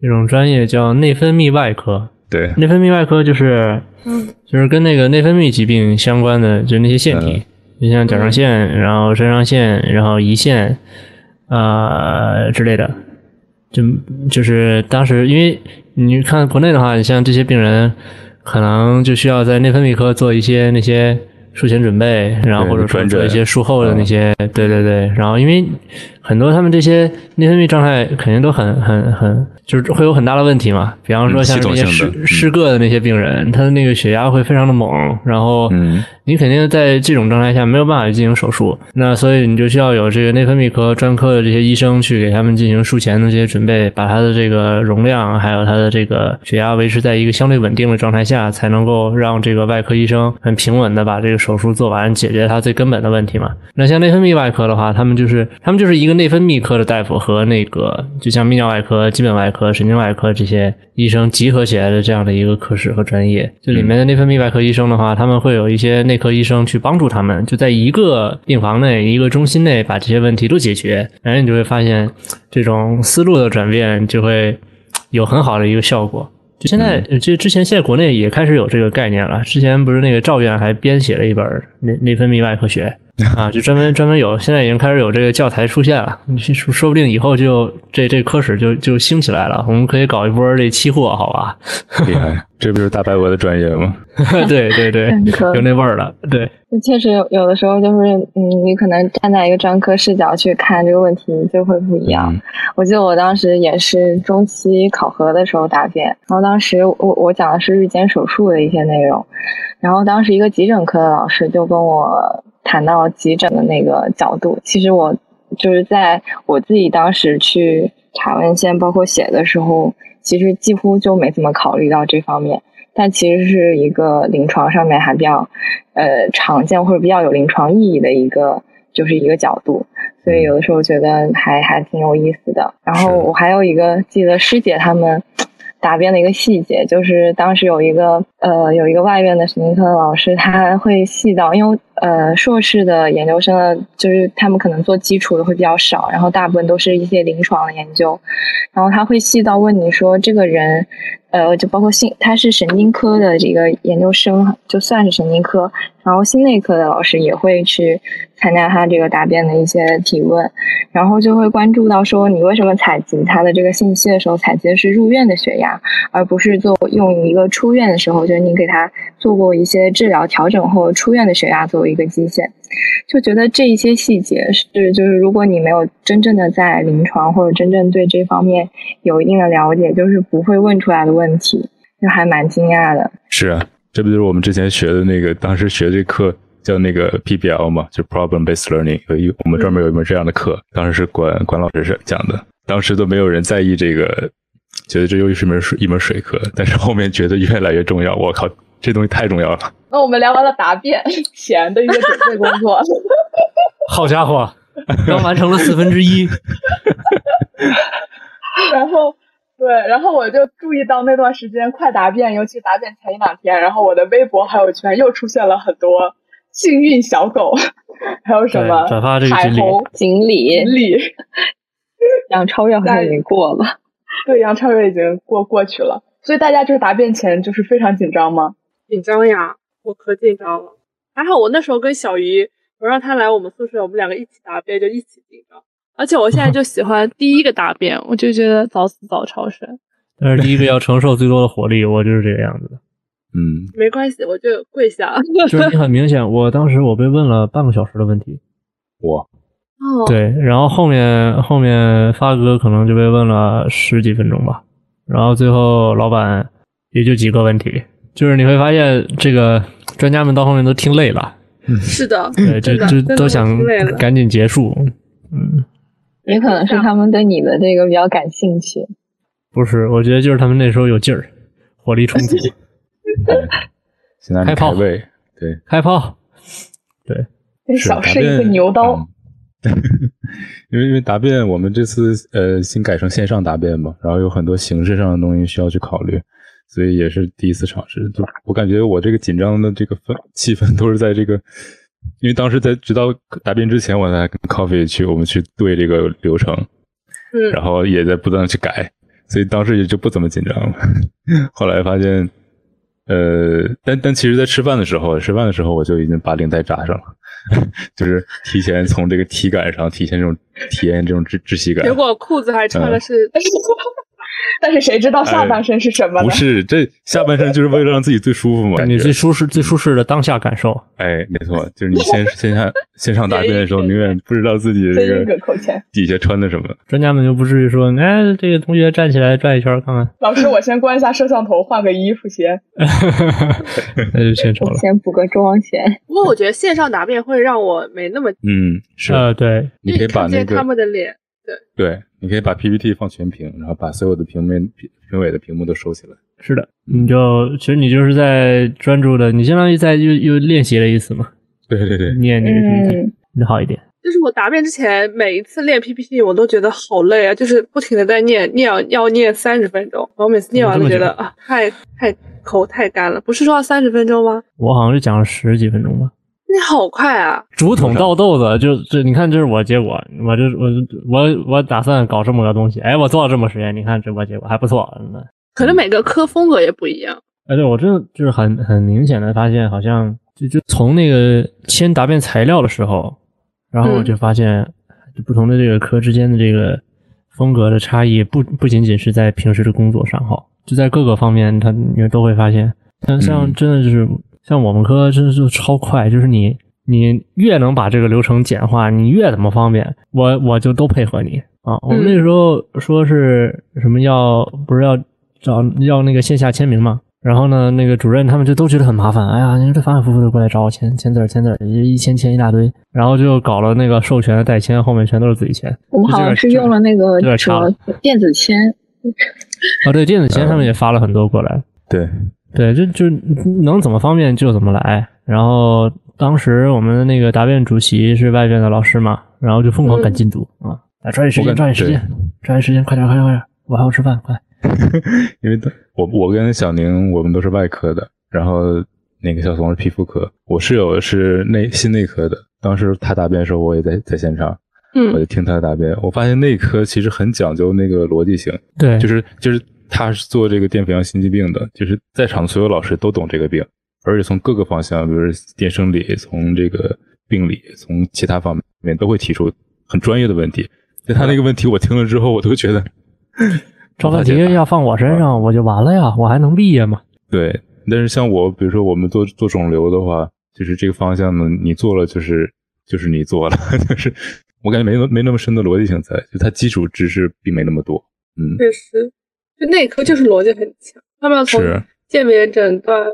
一种专业叫内分泌外科。对，内分泌外科就是，嗯，就是跟那个内分泌疾病相关的，就那些腺体，就像甲状腺，然后肾上腺，然后胰腺啊之类的。就就是当时，因为你看国内的话，你像这些病人。可能就需要在内分泌科做一些那些术前准备，然后或者说做一些术后的那些，对对对，然后因为很多他们这些内分泌状态肯定都很很很。就是会有很大的问题嘛，比方说像那些失失个的那些病人，他的那个血压会非常的猛，然后你肯定在这种状态下没有办法进行手术，那所以你就需要有这个内分泌科专科的这些医生去给他们进行术前的这些准备，把他的这个容量还有他的这个血压维持在一个相对稳定的状态下，才能够让这个外科医生很平稳的把这个手术做完，解决他最根本的问题嘛。那像内分泌外科的话，他们就是他们就是一个内分泌科的大夫和那个就像泌尿外科、基本外科。神经外科这些医生集合起来的这样的一个科室和专业，就里面的内分泌外科医生的话，他们会有一些内科医生去帮助他们，就在一个病房内、一个中心内把这些问题都解决，然后你就会发现这种思路的转变就会有很好的一个效果。就现在，就之前现在国内也开始有这个概念了。之前不是那个赵院还编写了一本内内分泌外科学。啊，就专门专门有，现在已经开始有这个教材出现了。你说说不定以后就这这科室就就兴起来了，我们可以搞一波这期货，好吧？厉害，这不是大白鹅的专业吗？对对对，有那味儿了。对，确实有有的时候就是，嗯，你可能站在一个专科视角去看这个问题就会不一样。我记得我当时也是中期考核的时候答辩，然后当时我我讲的是日间手术的一些内容，然后当时一个急诊科的老师就跟我。谈到急诊的那个角度，其实我就是在我自己当时去查文献，包括写的时候，其实几乎就没怎么考虑到这方面。但其实是一个临床上面还比较呃常见或者比较有临床意义的一个，就是一个角度。所以有的时候觉得还还挺有意思的。然后我还有一个记得师姐他们。答辩的一个细节，就是当时有一个呃有一个外院的神经科的老师，他会细到，因为呃硕士的研究生，就是他们可能做基础的会比较少，然后大部分都是一些临床的研究，然后他会细到问你说这个人。呃，就包括心，他是神经科的这个研究生，就算是神经科，然后心内科的老师也会去参加他这个答辩的一些提问，然后就会关注到说，你为什么采集他的这个信息的时候，采集的是入院的血压，而不是做用一个出院的时候，就是你给他做过一些治疗调整后出院的血压作为一个基线。就觉得这一些细节是，就是如果你没有真正的在临床或者真正对这方面有一定的了解，就是不会问出来的问题，就还蛮惊讶的。是啊，这不就是我们之前学的那个，当时学这课叫那个 PBL 嘛，就 Problem Based Learning，有一我们专门有一门这样的课，当时是管管老师是讲的，当时都没有人在意这个，觉得这又是一门水一门水课，但是后面觉得越来越重要，我靠，这东西太重要了。那我们聊完了答辩 前的一个准备工作，好家伙，刚完成了四分之一。然后，对，然后我就注意到那段时间快答辩，尤其答辩前一两天，然后我的微博朋友圈又出现了很多幸运小狗，还有什么转发这个海虹锦鲤，锦鲤，杨超越好像已经过了，对，杨超越已经过过去了，所以大家就是答辩前就是非常紧张吗？紧张呀。我可紧张了，还好我那时候跟小鱼，我让他来我们宿舍，我们两个一起答辩，就一起紧张。而且我现在就喜欢第一个答辩，我就觉得早死早超生。但是第一个要承受最多的火力，我就是这个样子的。嗯，没关系，我就跪下。就是你很明显，我当时我被问了半个小时的问题。我。哦。对，然后后面后面发哥可能就被问了十几分钟吧，然后最后老板也就几个问题，就是你会发现这个。专家们到后面都听累了，是的，对，就就都想赶紧结束，嗯，也可能是他们对你的这个比较感兴趣，不是，我觉得就是他们那时候有劲儿，火力充足，开炮，对，开炮，对，小试一个牛刀，因为因为答辩，我们这次呃新改成线上答辩嘛，然后有很多形式上的东西需要去考虑。所以也是第一次尝试，就我感觉我这个紧张的这个氛气氛都是在这个，因为当时在直到答辩之前，我才跟 Coffee 去我们去对这个流程，嗯，然后也在不断的去改，所以当时也就不怎么紧张了。后来发现，呃，但但其实，在吃饭的时候，吃饭的时候我就已经把领带扎上了，就是提前从这个体感上体现这种体验这种窒窒息感。结果裤子还穿的是。但是谁知道下半身是什么呢？不是，这下半身就是为了让自己最舒服嘛。你最舒适、最舒适的当下感受。哎，没错，就是你先 先上先上大便的时候，永远不知道自己这个底下穿的什么。专家们就不至于说，哎，这个同学站起来转一圈看看。老师，我先关一下摄像头，换个衣服先。那就先丑了。先补个妆先。不过我觉得线上答辩会让我没那么嗯是啊对，你可以把那个他们的脸。对，你可以把 PPT 放全屏，然后把所有的平面、评评委的屏幕都收起来。是的，你就其实你就是在专注的，你相当于在又又练习了一次嘛。对对对，念那个 PPT，那好一点。就是我答辩之前每一次练 PPT，我都觉得好累啊，就是不停的在念，念要念三十分钟，我每次念完都觉得啊，太太口太干了。不是说要三十分钟吗？我好像是讲了十几分钟吧。你好快啊！竹筒倒豆子，就这，你看，这是我结果。我这我我我打算搞这么个东西。哎，我做了这么实验，你看这我结果还不错。可能每个科风格也不一样。哎，对我真的就是很很明显的发现，好像就就从那个签答辩材料的时候，然后我就发现，不同的这个科之间的这个风格的差异，不不仅仅是在平时的工作上哈，就在各个方面，他你都会发现。像像真的就是。像我们科真的是超快，就是你你越能把这个流程简化，你越怎么方便，我我就都配合你啊。我们那时候说是什么要不是要找要那个线下签名嘛，然后呢那个主任他们就都觉得很麻烦，哎呀，你这反反复复的过来找我签签字签字，一签签一大堆，然后就搞了那个授权的代签，后面全都是自己签。我们好像是用了那个什么电子签。啊，对，电子签他们也发了很多过来。对。对，就就能怎么方便就怎么来。然后当时我们的那个答辩主席是外边的老师嘛，然后就疯狂赶进度啊，来抓紧时间，抓紧时间，抓紧时间，快点，快点，快点，我还要吃饭，快。因为我我跟小宁我们都是外科的，然后那个小松是皮肤科，我室友是内心内科的。当时他答辩的时候，我也在在现场，嗯，我就听他的答辩，我发现内科其实很讲究那个逻辑性，对，就是就是。他是做这个淀粉样心肌病的，就是在场所有老师都懂这个病，而且从各个方向，比如电生理，从这个病理，从其他方面都会提出很专业的问题。就他那个问题，我听了之后，我都觉得，这问题要放我身上，我就完了呀，我还能毕业吗？对，但是像我，比如说我们做做肿瘤的话，就是这个方向呢，你做了就是就是你做了，就是我感觉没没那么深的逻辑性在，就它基础知识并没那么多。嗯，确实。就内科就是逻辑很强，他们要从鉴别、诊断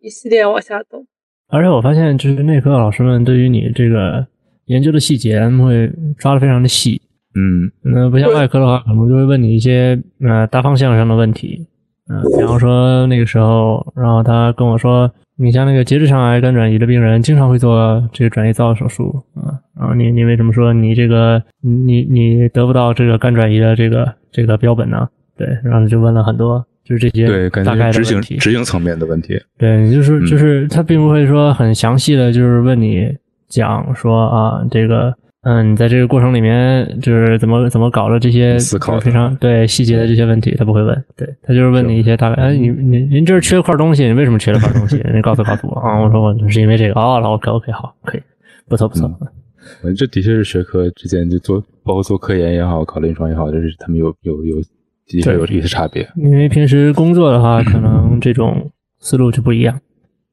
一系列往下走。而且我发现，就是内科的老师们对于你这个研究的细节，他们会抓的非常的细。嗯，那不像外科的话，可能就会问你一些呃大方向上的问题。嗯，比方说那个时候，然后他跟我说，你像那个结直肠癌肝转移的病人，经常会做这个转移灶手术啊。然后你你为什么说你这个你你得不到这个肝转移的这个这个标本呢？对，然后就问了很多，就是这些对大概执行执行层面的问题。对，就是就是他并不会说很详细的就是问你讲说啊，这个嗯，你在这个过程里面就是怎么怎么搞的这些思考非常对细节的这些问题，他不会问。对他就是问你一些大概，哎，你你您这儿缺块东西，你为什么缺了块东西？你告诉告诉我啊。我说我是因为这个。哦，OK OK，好，可以，不错不错。我这的确是学科之间就做，包括做科研也好，考临床也好，就是他们有有有。的确有一些差别，因为平时工作的话，可能这种思路就不一样，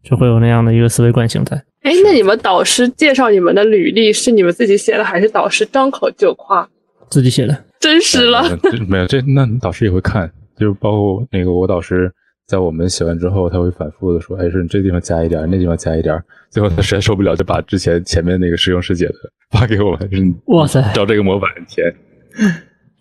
就会有那样的一个思维惯性在。哎，那你们导师介绍你们的履历是你们自己写的，还是导师张口就夸？自己写的，真实了。没有这，那导师也会看，就是包括那个我导师在我们写完之后，他会反复的说：“哎，说你这地方加一点，那地方加一点。”最后他实在受不了，就把之前前面那个师兄师姐的发给我们，就是哇塞，照这个模板填。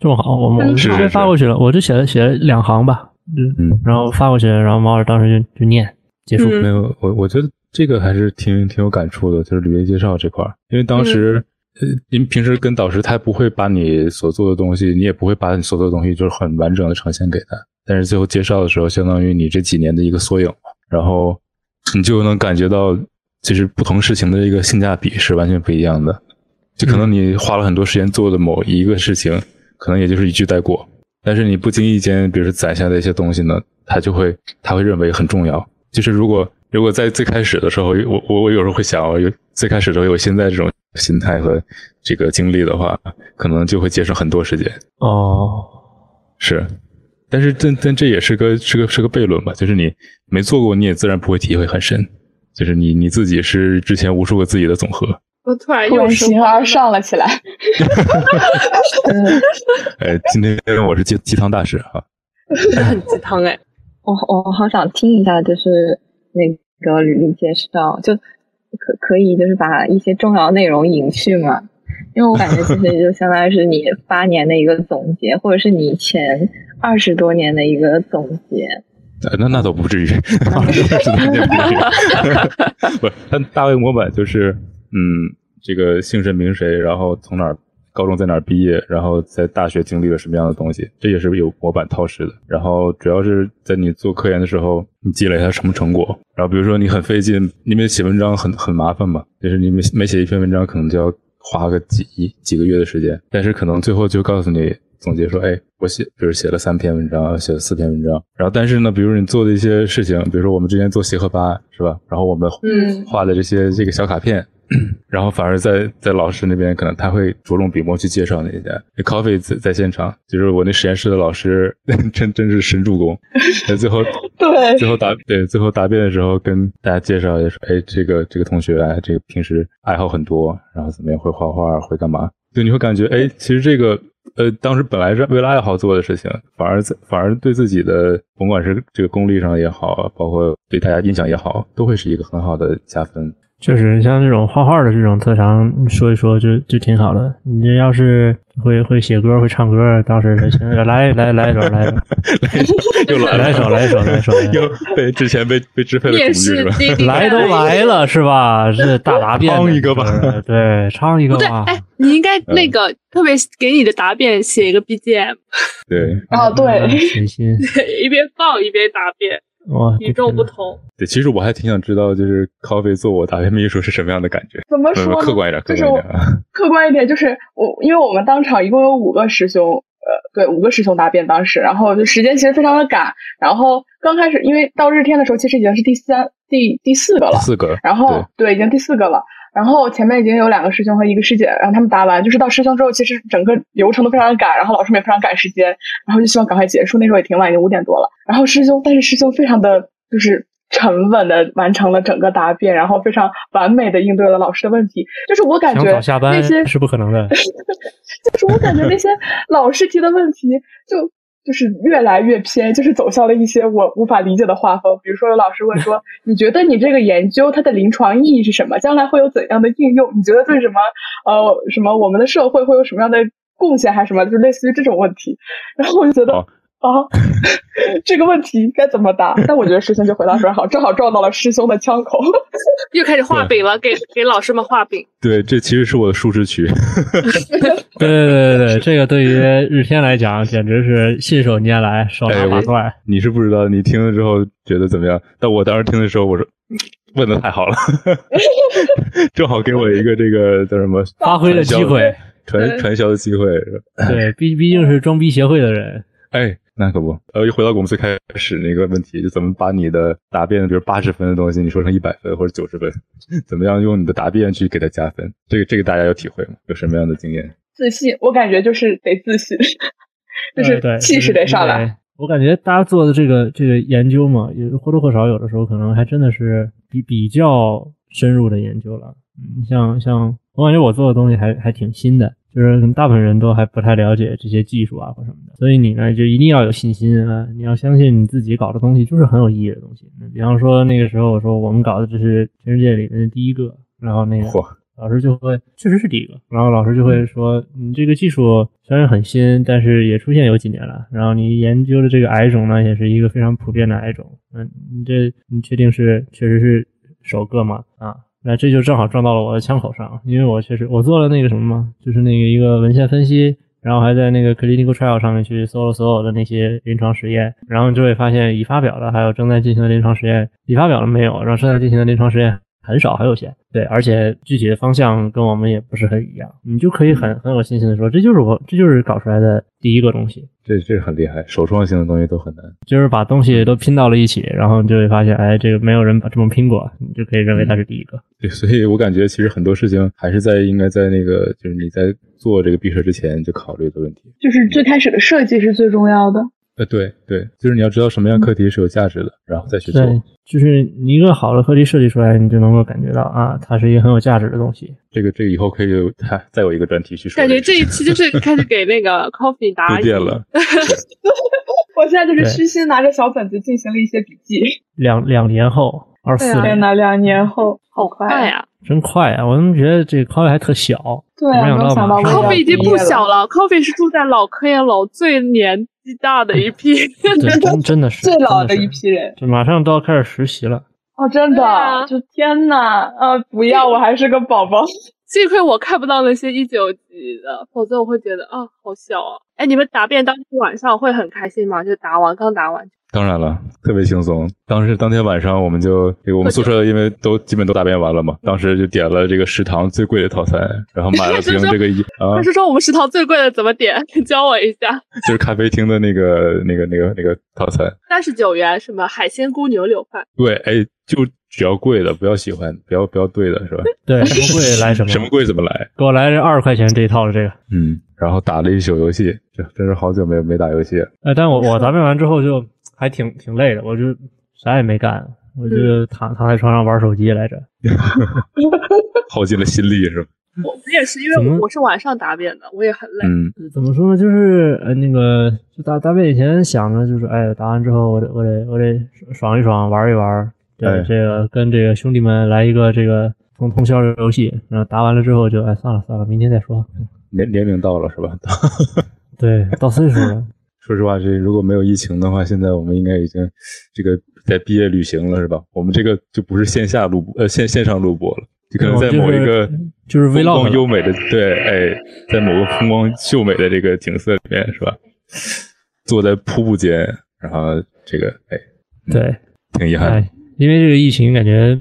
这么好，我们直接发过去了，我就写了写了两行吧，嗯，然后发过去，然后毛尔当时就就念结束。没有，我我觉得这个还是挺挺有感触的，就是履历介绍这块因为当时，呃，您平时跟导师，他不会把你所做的东西，你也不会把你所做的东西就是很完整的呈现给他，但是最后介绍的时候，相当于你这几年的一个缩影然后你就能感觉到，其实不同事情的一个性价比是完全不一样的，就可能你花了很多时间做的某一个事情。可能也就是一句带过，但是你不经意间，比如说攒下的一些东西呢，他就会他会认为很重要。就是如果如果在最开始的时候，我我我有时候会想，我有最开始的时候有现在这种心态和这个经历的话，可能就会节省很多时间。哦，是。但是但但这也是个是个是个悖论吧，就是你没做过，你也自然不会体会很深。就是你你自己是之前无数个自己的总和。我突然又形而上了起来。哎，今天我是鸡鸡汤大师哈。很鸡汤哎，我我好想听一下，就是那个履历介绍，就可可以就是把一些重要内容隐去吗？因为我感觉其实就相当于是你八年的一个总结，或者是你前二十多年的一个总结。那那倒不至于，二十多年不至于。不，但大卫模板就是，嗯，这个姓谁名谁，然后从哪儿高中在哪儿毕业，然后在大学经历了什么样的东西，这也是有模板套式的。然后主要是在你做科研的时候，你积累下什么成果。然后比如说你很费劲，因为写文章很很麻烦嘛，就是你每每写一篇文章可能就要花个几几个月的时间，但是可能最后就告诉你。总结说，哎，我写，比如写了三篇文章，写了四篇文章，然后但是呢，比如你做的一些事情，比如说我们之前做协和吧，是吧？然后我们画的这些这个小卡片。然后反而在在老师那边，可能他会着重笔墨去介绍那些。Coffee 在在现场，就是我那实验室的老师，真真是神助攻。在最后 对最后答对最后答辩的时候，跟大家介绍一下说，哎，这个这个同学，哎，这个平时爱好很多，然后怎么样会画画，会干嘛？对你会感觉，哎，其实这个呃，当时本来是为了爱好做的事情，反而在反而对自己的甭管是这个功力上也好，包括对大家印象也好，都会是一个很好的加分。就是像这种画画的这种特长，说一说就就挺好的。你这要是会会写歌、会唱歌，当时就行。来来来一首，来一首，又来一首，来一首，来一首。又被之前被被支配的恐惧是吧？来都来了是吧？这大答辩，唱一个吧。对，唱一个吧。哎，你应该那个特别给你的答辩写一个 BGM。对啊，对，一边放一边答辩。哇，与众不同。对，其实我还挺想知道，就是 Coffee 做我答辩秘书是什么样的感觉？怎么说？客观一点，就是 客观一点，就是我，因为我们当场一共有五个师兄，呃，对，五个师兄答辩当时，然后就时间其实非常的赶，然后刚开始因为到日天的时候，其实已经是第三、第第四个了，四个，然后对，已经第四个了。然后前面已经有两个师兄和一个师姐，然后他们答完，就是到师兄之后，其实整个流程都非常的赶，然后老师们也非常赶时间，然后就希望赶快结束。那时候也挺晚，已经五点多了。然后师兄，但是师兄非常的就是沉稳的完成了整个答辩，然后非常完美的应对了老师的问题。就是我感觉那些是不可能的，就是我感觉那些老师提的问题就。就是越来越偏，就是走向了一些我无法理解的画风。比如说，有老师问说：“你觉得你这个研究它的临床意义是什么？将来会有怎样的应用？你觉得对什么呃什么我们的社会会有什么样的贡献，还是什么？就类似于这种问题。”然后我就觉得。啊，这个问题该怎么答？但我觉得师兄就回答说好，正好撞到了师兄的枪口，又开始画饼了，给给老师们画饼。对，这其实是我的舒适区。对对对对对，这个对于日天来讲，简直是信手拈来，手拿把攥。你是不知道，你听了之后觉得怎么样？但我当时听的时候，我说问的太好了，正好给我一个这个叫什么发挥的机会，传传销的机会。对，毕毕竟是装逼协会的人，哎。那可不，呃，又回到我们最开始那个问题，就怎么把你的答辩，比如八十分的东西，你说成一百分或者九十分，怎么样用你的答辩去给他加分？这个这个大家有体会吗？有什么样的经验？自信，我感觉就是得自信，就是气势得上来。我感觉大家做的这个这个研究嘛，也或多或少有的时候可能还真的是比比较深入的研究了。嗯，像像我感觉我做的东西还还挺新的。就是可能大部分人都还不太了解这些技术啊或什么的，所以你呢就一定要有信心啊！你要相信你自己搞的东西就是很有意义的东西。比方说那个时候我说我们搞的这是全世界里面的第一个，然后那个老师就会确实是第一个，然后老师就会说你这个技术虽然很新，但是也出现有几年了。然后你研究的这个癌种呢也是一个非常普遍的癌种，嗯，你这你确定是确实是首个吗？啊？那这就正好撞到了我的枪口上，因为我确实我做了那个什么嘛，就是那个一个文献分析，然后还在那个 clinical trial 上面去搜了所有的那些临床实验，然后就会发现已发表的还有正在进行的临床实验，已发表了没有，然后正在进行的临床实验。很少，很有限，对，而且具体的方向跟我们也不是很一样，你就可以很很有信心的说，这就是我，这就是搞出来的第一个东西，这这很厉害，首创性的东西都很难，就是把东西都拼到了一起，然后就会发现，哎，这个没有人把这么拼过，你就可以认为它是第一个。对，所以我感觉其实很多事情还是在应该在那个，就是你在做这个毕设之前就考虑的问题，就是最开始的设计是最重要的。呃，对对，就是你要知道什么样课题是有价值的，然后再去做。对，就是你一个好的课题设计出来，你就能够感觉到啊，它是一个很有价值的东西。这个这个以后可以有再再有一个专题去说。感觉这一期就是开始给那个 Coffee 答疑了。我现在就是虚心拿着小本子进行了一些笔记。两两年后，二四年呐，两年后，好快呀！真快啊！我怎么觉得这 Coffee 还特小？对，没想到 Coffee 已经不小了。Coffee 是住在老科研楼最年。纪大的一批，真真的是 最老的一批人，就马上都要开始实习了。哦，真的，就天呐，呃，不要，我还是个宝宝。幸亏我看不到那些一九级的，否则我会觉得啊，好小啊。哎，你们答辩当天晚上会很开心吗？就答完刚答完。当然了，特别轻松。当时当天晚上，我们就这个我们宿舍因为都基本都答辩完了嘛，当时就点了这个食堂最贵的套餐，然后买了瓶这个一 啊。他是说我们食堂最贵的怎么点？教我一下。就是咖啡厅的那个那个那个那个套餐，三十九元，什么海鲜菇牛柳饭。对，哎，就只要贵的，不要喜欢，不要不要对的是吧？对，什么贵来什么，什么贵怎么来。给我来这二十块钱这一套的这个。嗯，然后打了一宿游戏，这真是好久没没打游戏了。哎，但我我答辩完之后就。还挺挺累的，我就啥也没干，我就躺躺在床上玩手机来着，耗尽了心力是吧？我我也是，因为我是晚上答辩的，我也很累。嗯，怎么说呢？就是呃，那个就答答辩以前想着就是，哎，答完之后我得我得我得爽一爽，玩一玩，对这个跟这个兄弟们来一个这个通通宵游戏。然后答完了之后就，哎，算了算了，明天再说。年年龄到了是吧？对，到岁数了。说实话，这如果没有疫情的话，现在我们应该已经这个在毕业旅行了，是吧？我们这个就不是线下录播，呃，线线上录播了，就可能在某一个就是风光优美的对，哎，在某个风光秀美的这个景色里面，是吧？坐在瀑布间，然后这个哎，对，挺遗憾，因为这个疫情，感觉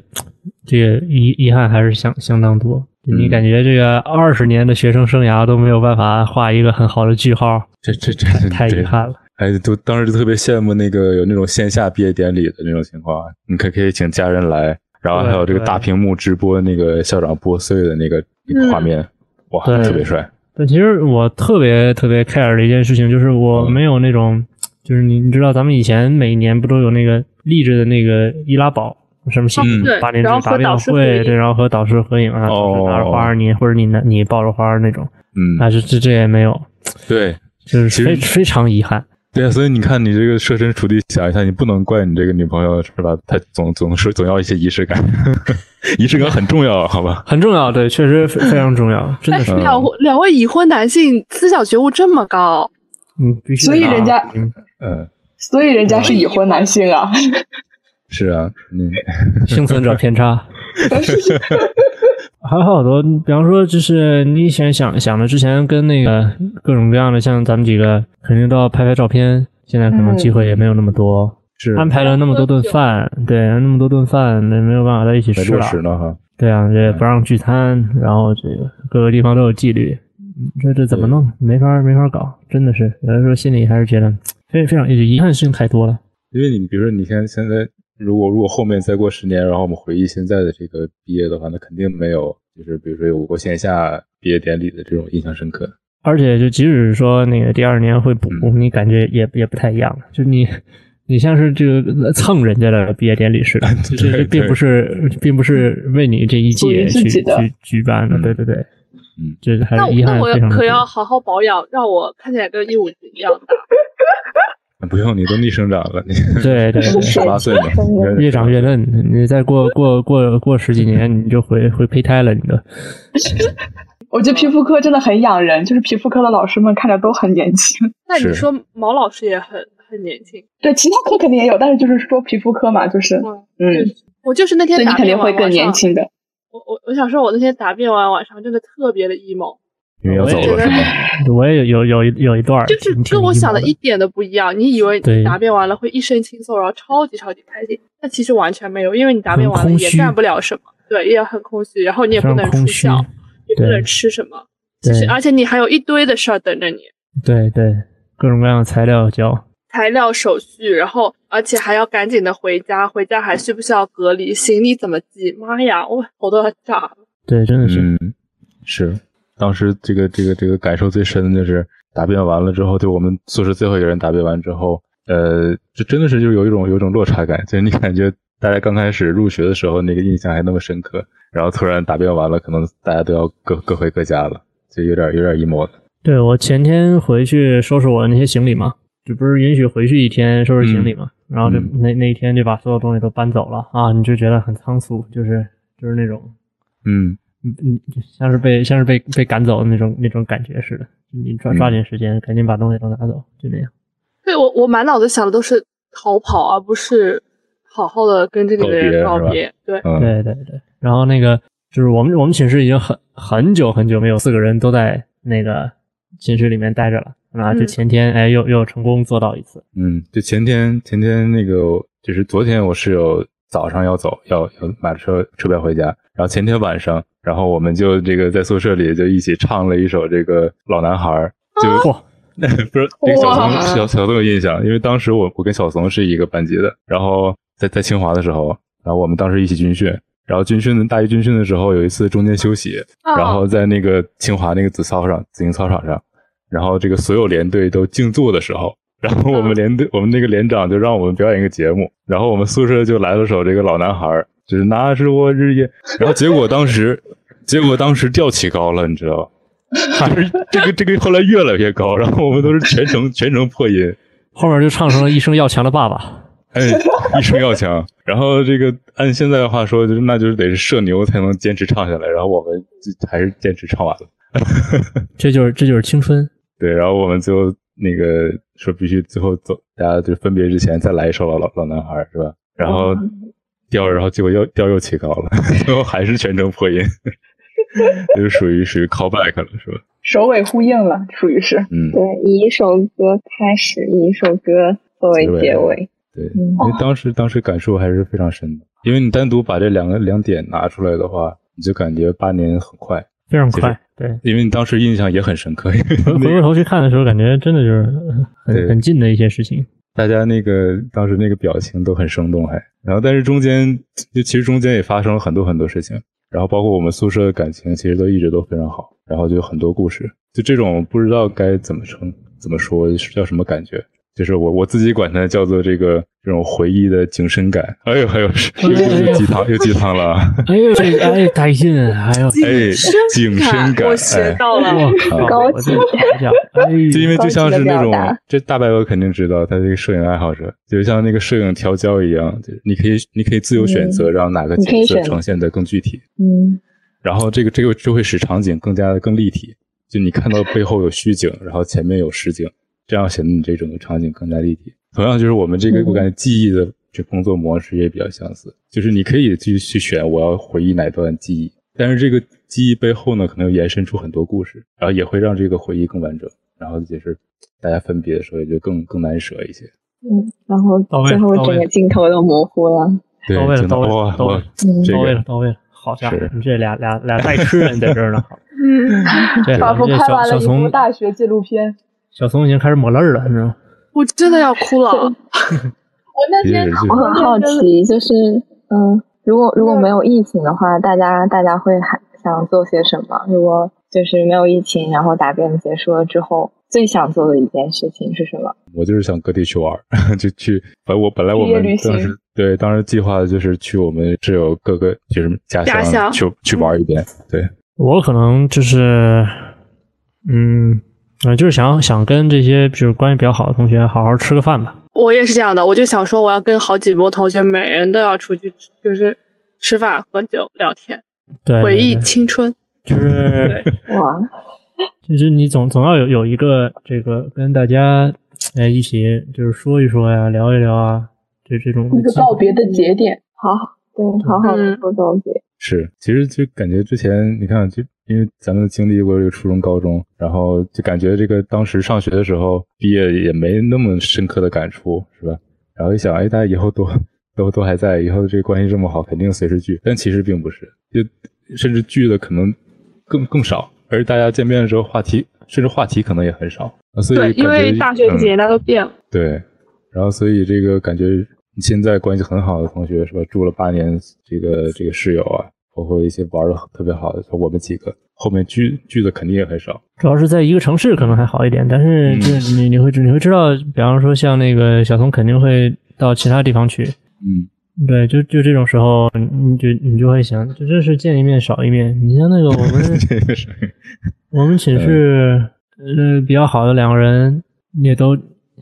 这个遗遗憾还是相相当多。你感觉这个二十年的学生生涯都没有办法画一个很好的句号，这这这太遗憾了。哎，都当时就特别羡慕那个有那种线下毕业典礼的那种情况，你可可以请家人来，然后还有这个大屏幕直播那个校长拨穗的那个画面，哇，特别帅。但其实我特别特别 care 的一件事情就是我没有那种，就是你你知道咱们以前每年不都有那个励志的那个易拉宝。什么心八年制答辩会，对，然后和导师合影啊，拿着花儿你或者你你抱着花儿那种，嗯，啊，这这这也没有，对，就是非非常遗憾。对啊，所以你看你这个设身处地想一下，你不能怪你这个女朋友是吧？她总总是总要一些仪式感，仪式感很重要，好吧？很重要，对，确实非常重要，真的是。两两位已婚男性思想觉悟这么高，嗯，必须。所以人家，嗯，所以人家是已婚男性啊。是啊，嗯，幸存者偏差，还有好多，比方说，就是你以前想想的，之前跟那个各种各样的，像咱们几个肯定都要拍拍照片，现在可能机会也没有那么多，是。安排了那么多顿饭，对，那么多顿饭，那没有办法在一起吃了，哈，对啊，也不让聚餐，然后这个各个地方都有纪律，这这怎么弄？没法没法搞，真的是有的时候心里还是觉得非非常遗憾，事情太多了，因为你比如说，你看现在。如果如果后面再过十年，然后我们回忆现在的这个毕业的话，那肯定没有，就是比如说有过线下毕业典礼的这种印象深刻。而且就即使说那个第二年会补，你感觉也也不太一样。就你你像是这个蹭人家的毕业典礼似的，这并不是并不是为你这一届去去举办的。对对对，嗯，这还是遗憾非常。可要好好保养，让我看起来跟一五级一样大。不用，你都逆生长了，你 对对，十八岁嘛，越长越嫩。你再过过过过十几年，你就回回胚胎了。你都，我觉得皮肤科真的很养人，就是皮肤科的老师们看着都很年轻。那你说毛老师也很很年轻？对，其他科肯定也有，但是就是说皮肤科嘛，就是嗯，我就是那天你肯定会更年轻的。我我我想说，我那天答辩完晚上真的特别的 emo。因为要走了是吗？我也有有一有一段，就是跟我想的一点都不一样。你以为你答辩完了会一身轻松，然后超级超级开心，但其实完全没有，因为你答辩完了也干不了什么，对，也很空虚，然后你也不能出校，也不能吃什么，其实而且你还有一堆的事儿等着你。对对，各种各样的材料交，材料手续，然后而且还要赶紧的回家，回家还需不需要隔离？行李怎么寄？妈呀，我头都要炸了。对，真的是，是。当时这个这个这个感受最深的就是答辩完了之后，就我们宿舍最后一个人答辩完之后，呃，这真的是就有一种有一种落差感，就是你感觉大家刚开始入学的时候那个印象还那么深刻，然后突然答辩完了，可能大家都要各各回各家了，就有点有点 emo 的。对我前天回去收拾我的那些行李嘛，这不是允许回去一天收拾行李嘛，然后就那那一天就把所有东西都搬走了啊，你就觉得很仓促，就是就是那种，嗯。嗯嗯，像是被像是被被赶走的那种那种感觉似的，你抓抓紧时间，赶紧把东西都拿走，就那样。对我我满脑子想的都是逃跑，而不是好好的跟这里的人告别。对对对对。然后那个就是我们我们寝室已经很很久很久没有四个人都在那个寝室里面待着了啊，就前天哎又又成功做到一次。嗯，就前天前天那个就是昨天我室友早上要走要要买车车票回家，然后前天晚上。然后我们就这个在宿舍里就一起唱了一首这个老男孩，就 不是这个小松小小松有印象，因为当时我我跟小松是一个班级的，然后在在清华的时候，然后我们当时一起军训，然后军训大一军训的时候有一次中间休息，然后在那个清华那个紫操上紫荆操场上，然后这个所有连队都静坐的时候，然后我们连队我们那个连长就让我们表演一个节目，然后我们宿舍就来了首这个老男孩。就是那是我日夜，然后结果当时，结果当时调起高了，你知道吧？还是这个这个后来越来越高，然后我们都是全程全程破音，后面就唱成了一声要强的爸爸，哎，一声要强，然后这个按现在的话说，就是那就是得是社牛才能坚持唱下来，然后我们就还是坚持唱完了，这就是这就是青春，对，然后我们最后那个说必须最后走，大家就分别之前再来一首老老老男孩是吧？然后。调，然后结果又调又起高了，最后还是全程破音，就属于属于 call back 了，是吧？首尾呼应了，属于是。嗯，对，以一首歌开始，以一首歌作为结尾。对，因为当时当时感受还是非常深的，因为你单独把这两个两点拿出来的话，你就感觉八年很快，非常快。对，因为你当时印象也很深刻。回过头去看的时候，感觉真的就是很 很近的一些事情。大家那个当时那个表情都很生动，还然后但是中间就其实中间也发生了很多很多事情，然后包括我们宿舍的感情其实都一直都非常好，然后就很多故事，就这种不知道该怎么称怎么说叫什么感觉。就是我我自己管它叫做这个这种回忆的景深感。哎呦，还有又鸡汤又鸡汤了。哎呦，这哎带劲，还有哎景深感，我学到了，高级。就因为就像是那种，这大白鹅肯定知道，他这个摄影爱好者，就像那个摄影调焦一样，就你可以你可以自由选择让哪个景色呈现的更具体。嗯。然后这个这个就会使场景更加的更立体，就你看到背后有虚景，然后前面有实景。这样显得你这整个场景更加立体。同样，就是我们这个，我感觉记忆的这工作模式也比较相似。就是你可以去去选我要回忆哪段记忆，但是这个记忆背后呢，可能延伸出很多故事，然后也会让这个回忆更完整。然后也是大家分别的时候，也就更更难舍一些。嗯，然后最后整个镜头都模糊了。到位了，到位了，到位了，到位了，到位了。好家伙，你这俩俩俩带吃人在这儿呢。嗯，仿佛拍完了一部大学纪录片。小松已经开始抹泪了，你知道吗我真的要哭了。我那天我很好奇，就是嗯，如果如果没有疫情的话，大家大家会还想做些什么？如果就是没有疫情，然后答辩结束了之后，最想做的一件事情是什么？我就是想各地去玩，就去。反正我本来我们当时对当时计划的就是去我们室友各个就是家乡去去玩一遍。对我可能就是嗯。嗯，就是想想跟这些就是关系比较好的同学好好吃个饭吧。我也是这样的，我就想说我要跟好几波同学，每人都要出去，就是吃饭、喝酒、聊天，对，回忆青春。就是 哇，就是你总总要有有一个这个跟大家哎一起就是说一说呀，聊一聊啊，就这种一个告别的节点。好，对，好好的说告别。是，其实就感觉之前你看就。因为咱们经历过这个初中、高中，然后就感觉这个当时上学的时候毕业也没那么深刻的感触，是吧？然后一想，哎，大家以后都都都还在，以后这个关系这么好，肯定随时聚。但其实并不是，就甚至聚的可能更更少，而大家见面的时候话题，甚至话题可能也很少。啊所以对，因为大学几年大家都变了。对，然后所以这个感觉现在关系很好的同学是吧？住了八年，这个这个室友啊。包括一些玩的特别好的，像我们几个，后面聚聚的肯定也很少。主要是在一个城市可能还好一点，但是就你你会你会知道，比方说像那个小松肯定会到其他地方去。嗯，对，就就这种时候，你就你就会想，就这是见一面少一面。你像那个我们我们寝室呃比较好的两个人，也都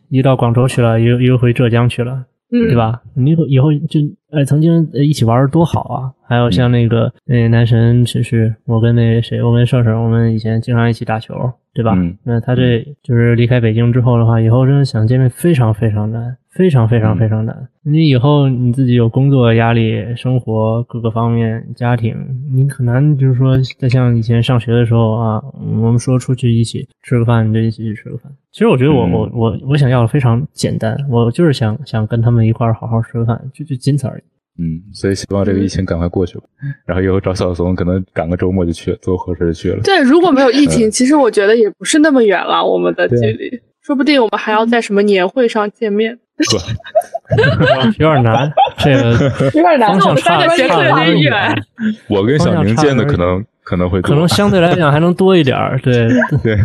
一到广州去了，又又回浙江去了。对吧？你以后就哎，曾经一起玩多好啊！还有像那个那男神其实，我跟那谁，我跟盛盛，我们以前经常一起打球，对吧？那他这就是离开北京之后的话，以后真的想见面非常非常难。非常非常非常难。你以后你自己有工作压力、生活各个方面、家庭，你很难就是说再像以前上学的时候啊，我们说出去一起吃个饭，你就一起去吃个饭。其实我觉得我我我我想要的非常简单，我就是想想跟他们一块儿好好吃个饭，就就仅此而已。嗯，所以希望这个疫情赶快过去吧。然后以后找小松，可能赶个周末就去坐火车就去了。对，如果没有疫情，其实我觉得也不是那么远了，我们的距离，说不定我们还要在什么年会上见面。有点难，这个 有点难，方向差差有点远。我跟小宁见的可能可能会可能相对来讲还能多一点儿，对对。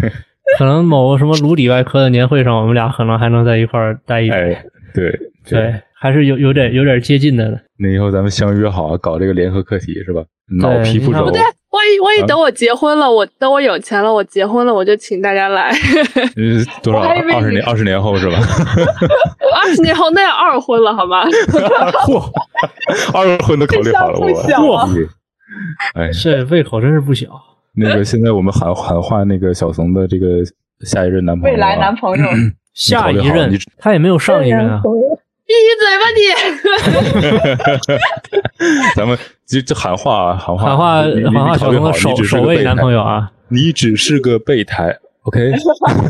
可能某个什么颅底外科的年会上，我们俩可能还能在一块儿待一。哎，对对，还是有有点有点接近的。那以后咱们相约好搞这个联合课题是吧？脑皮肤轴。万一万一等我结婚了，我等我有钱了，我结婚了，我就请大家来。多少？二十年？二十年后是吧？二十年后那要二婚了，好吗？嚯，二婚都考虑好了，我嚯！哎，这胃口真是不小。那个现在我们喊喊话那个小怂的这个下一任男朋友，未来男朋友，下一任他也没有上一任啊。闭嘴吧你！咱们就就喊话喊话喊话喊话，小的首首位男朋友啊！你只是个备胎，OK？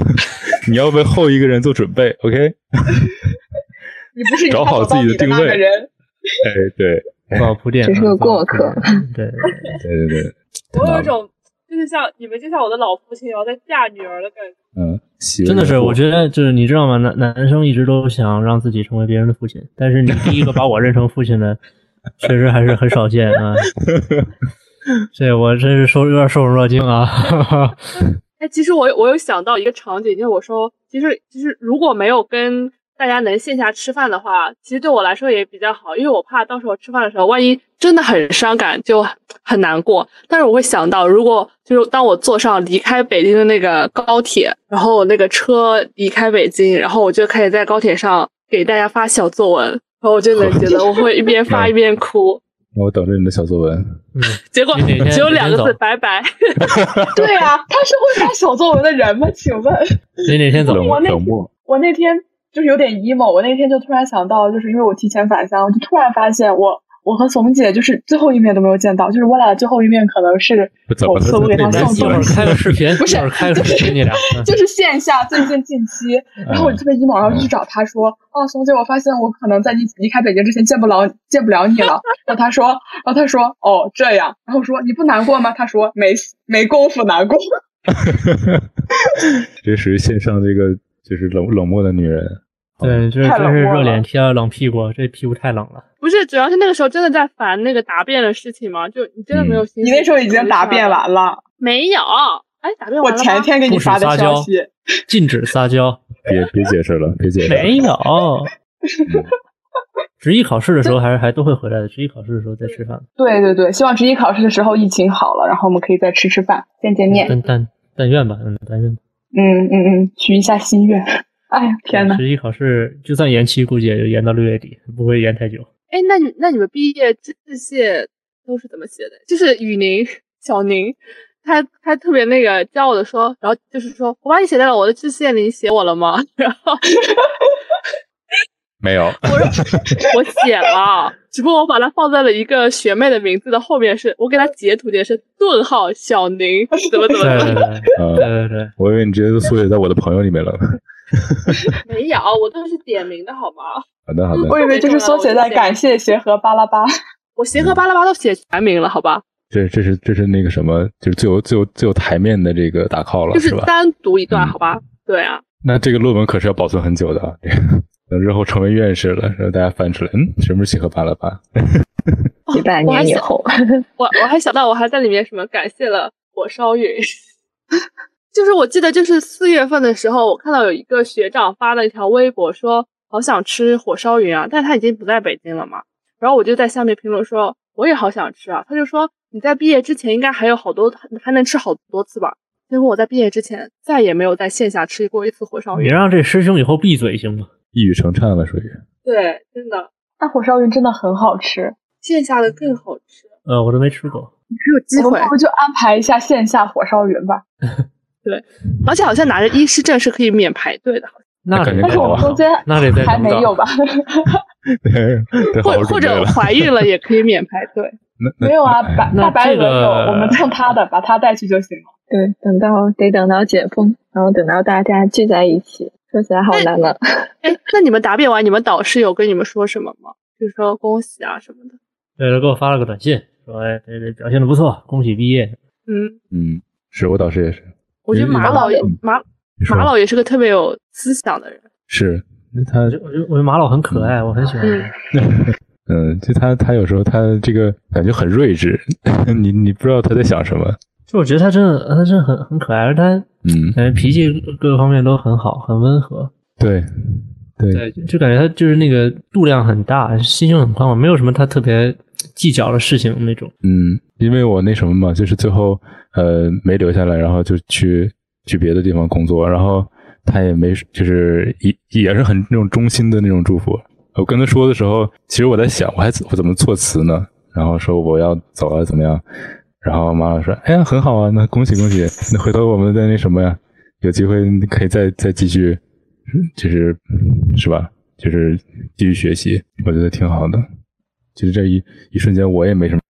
你要为后一个人做准备，OK？你不是找好自己的定位人。哎，对，好铺垫，只是个过客。对对对对，我有一种。就是像你们，就像我的老父亲然后在嫁女儿的感觉。嗯，真的是，我觉得就是你知道吗？男男生一直都想让自己成为别人的父亲，但是你第一个把我认成父亲的，确实还是很少见啊。这我真是受有点受宠若惊啊。哎，其实我我有想到一个场景，就是我说，其实其实如果没有跟。大家能线下吃饭的话，其实对我来说也比较好，因为我怕到时候吃饭的时候，万一真的很伤感，就很难过。但是我会想到，如果就是当我坐上离开北京的那个高铁，然后那个车离开北京，然后我就可以在高铁上给大家发小作文，然后我就能觉得我会一边 发一边哭。那我等着你的小作文。嗯，结果只有两个字：拜拜。对啊，他是会发小作文的人吗？请问？你哪天走？我那我那天。就是有点 emo，我那天就突然想到，就是因为我提前返乡，我就突然发现我我和怂姐就是最后一面都没有见到，就是我俩最后一面可能是某次我给他送 一会儿开个视频，不是开个视频你俩，就是线下最近近期，然后我就特别 emo，然后就去找他说啊，怂姐，我发现我可能在你离开北京之前见不了见不了你了，然后他说，然后他说哦这样，然后我说你不难过吗？他说没没功夫难过，这属于线上这个就是冷冷漠的女人。对，就是就是热脸贴了冷屁股，这屁股太冷了。不是，主要是那个时候真的在烦那个答辩的事情嘛，就你真的没有心。你那时候已经答辩完了？没有，哎，答辩完了我前天给你发的消息，禁止撒娇。别别解释了，别解释。没有。执一考试的时候还是还都会回来的，执一考试的时候再吃饭。对对对，希望执一考试的时候疫情好了，然后我们可以再吃吃饭，见见面。但但但愿吧，嗯，但愿。嗯嗯嗯，许一下心愿。哎呀天呐！十一考试就算延期，估计也就延到六月底，不会延太久。哎，那你那你们毕业致谢都是怎么写的？就是雨宁、小宁，他他特别那个骄傲的说，然后就是说我把你写在了我的致谢里，你写我了吗？然后没有，我说我写了，只不过我把它放在了一个学妹的名字的后面，是我给他截图的是顿号小宁，怎么怎么怎么？对对对，我以为你直接缩写在我的朋友里面了。没有，我都是点名的好吗？好的好的。我以为就是缩写在感谢协和巴拉巴。我协和巴拉巴都写全名了，好吧？这这是这是那个什么，就是最有最有最有台面的这个打 call 了，就是单独一段，好吧？对啊。那这个论文可是要保存很久的啊！等日后成为院士了，让大家翻出来，嗯，什么是协和巴拉巴？几百年以后，我我还想到我还在里面什么感谢了火烧云，就是我记得就是四月份的时候，我看到有一个学长发了一条微博说好想吃火烧云啊，但是他已经不在北京了嘛，然后我就在下面评论说我也好想吃啊，他就说你在毕业之前应该还有好多还能吃好多次吧，结果我在毕业之前再也没有在线下吃过一次火烧云。你让这师兄以后闭嘴行吗？一语成谶了，属于。对，真的，那火烧云真的很好吃。线下的更好吃，呃，我都没吃过，还有机会，我们就安排一下线下火烧云吧。对，而且好像拿着医师证是可以免排队的，那但是我们中间那得还没有吧？对或或者怀孕了也可以免排队。没有啊，白大白鹅有，我们蹭他的，把他带去就行了。对，等到得等到解封，然后等到大家聚在一起，说起来好难了。哎，那你们答辩完，你们导师有跟你们说什么吗？就说恭喜啊什么的。对，给我发了个短信，说：“哎，这这表现的不错，恭喜毕业。”嗯嗯，是我导师也是。我觉得马老也马马老也是个特别有思想的人。是，他我觉得我觉得马老很可爱，我很喜欢他。嗯，就他他有时候他这个感觉很睿智，你你不知道他在想什么。就我觉得他真的他真的很很可爱，而他嗯，感觉脾气各个方面都很好，很温和。对。对，就感觉他就是那个度量很大，心胸很宽广，没有什么他特别计较的事情那种。嗯，因为我那什么嘛，就是最后呃没留下来，然后就去去别的地方工作，然后他也没就是也也是很那种衷心的那种祝福。我跟他说的时候，其实我在想，我还我怎么措辞呢？然后说我要走了怎么样？然后妈妈说：“哎呀，很好啊，那恭喜恭喜，那回头我们再那什么呀，有机会可以再再继续。”就是是吧？就是继续学习，我觉得挺好的。其实这一一瞬间，我也没什么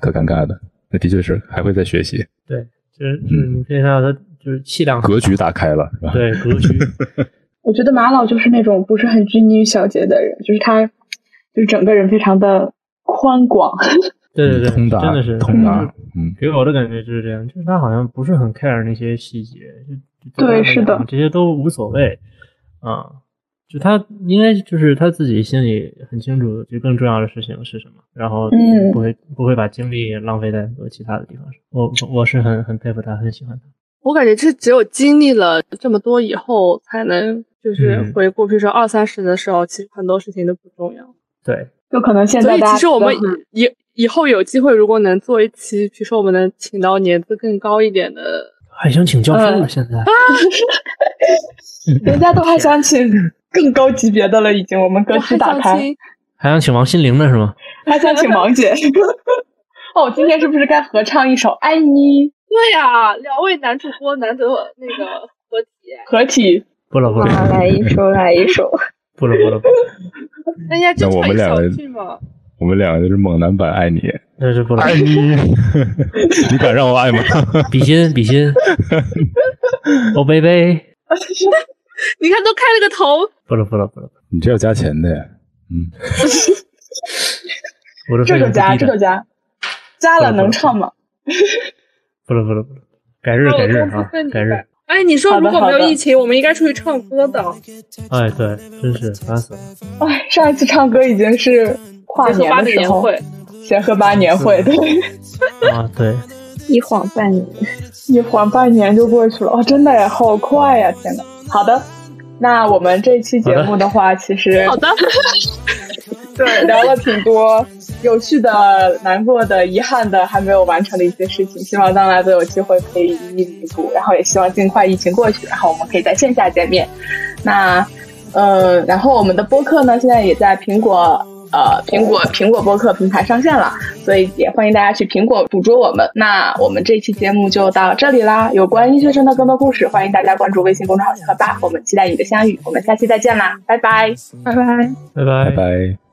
可尴尬的。那的确是还会再学习。对，就是就是你可以看到他就是气量格局打开了，是吧？对，格局。我觉得马老就是那种不是很拘泥于小节的人，就是他就是整个人非常的宽广。对对对，通达，真的是通达。嗯，给我的感觉就是这样，就是他好像不是很 care 那些细节，就对，是的，这些都无所谓。啊，就他应该就是他自己心里很清楚，就更重要的事情是什么，然后不会不会把精力浪费在很多其他的地方上。我我是很很佩服他，很喜欢他。我感觉这只有经历了这么多以后，才能就是回顾，比如说二三十的时候，其实很多事情都不重要。对，就可能现在。所以其实我们以以后有机会，如果能做一期，比如说我们能请到年资更高一点的，还想请教授了，现在。人家都还想请更高级别的了，已经我们格局打开，还想请王心凌的是吗？还想请王姐。哦，今天是不是该合唱一首《爱你》？对呀，两位男主播难得那个合体，合体。不了不了，来一首，来一首。不了不了不了。那我们两个，我们两个就是猛男版《爱你》。那是不了。爱你，你敢让我爱吗？比 心比心。哦，baby。你看，都开了个头。不了不了不了，你这要加钱的呀？嗯。这就加，这就加，加了能唱吗？不了不了不了，改日改日啊，改日。哎，你说如果没有疫情，我们应该出去唱歌的。哎，对，真是烦死了。哎，上一次唱歌已经是跨年的时候，先喝八年会，对。啊，对。一晃半年，一晃半年就过去了哦，真的呀，好快呀！天呐。好的，那我们这期节目的话，其实好的，对，聊了挺多有趣的、难过的、遗憾的，还没有完成的一些事情，希望将来都有机会可以一一弥补，然后也希望尽快疫情过去，然后我们可以在线下见面。那，呃，然后我们的播客呢，现在也在苹果。呃，苹果苹果播客平台上线了，所以也欢迎大家去苹果捕捉我们。那我们这期节目就到这里啦。有关医学生的更多故事，欢迎大家关注微信公众号“小吧”，我们期待你的相遇。我们下期再见啦，拜拜，拜拜，拜拜，拜拜。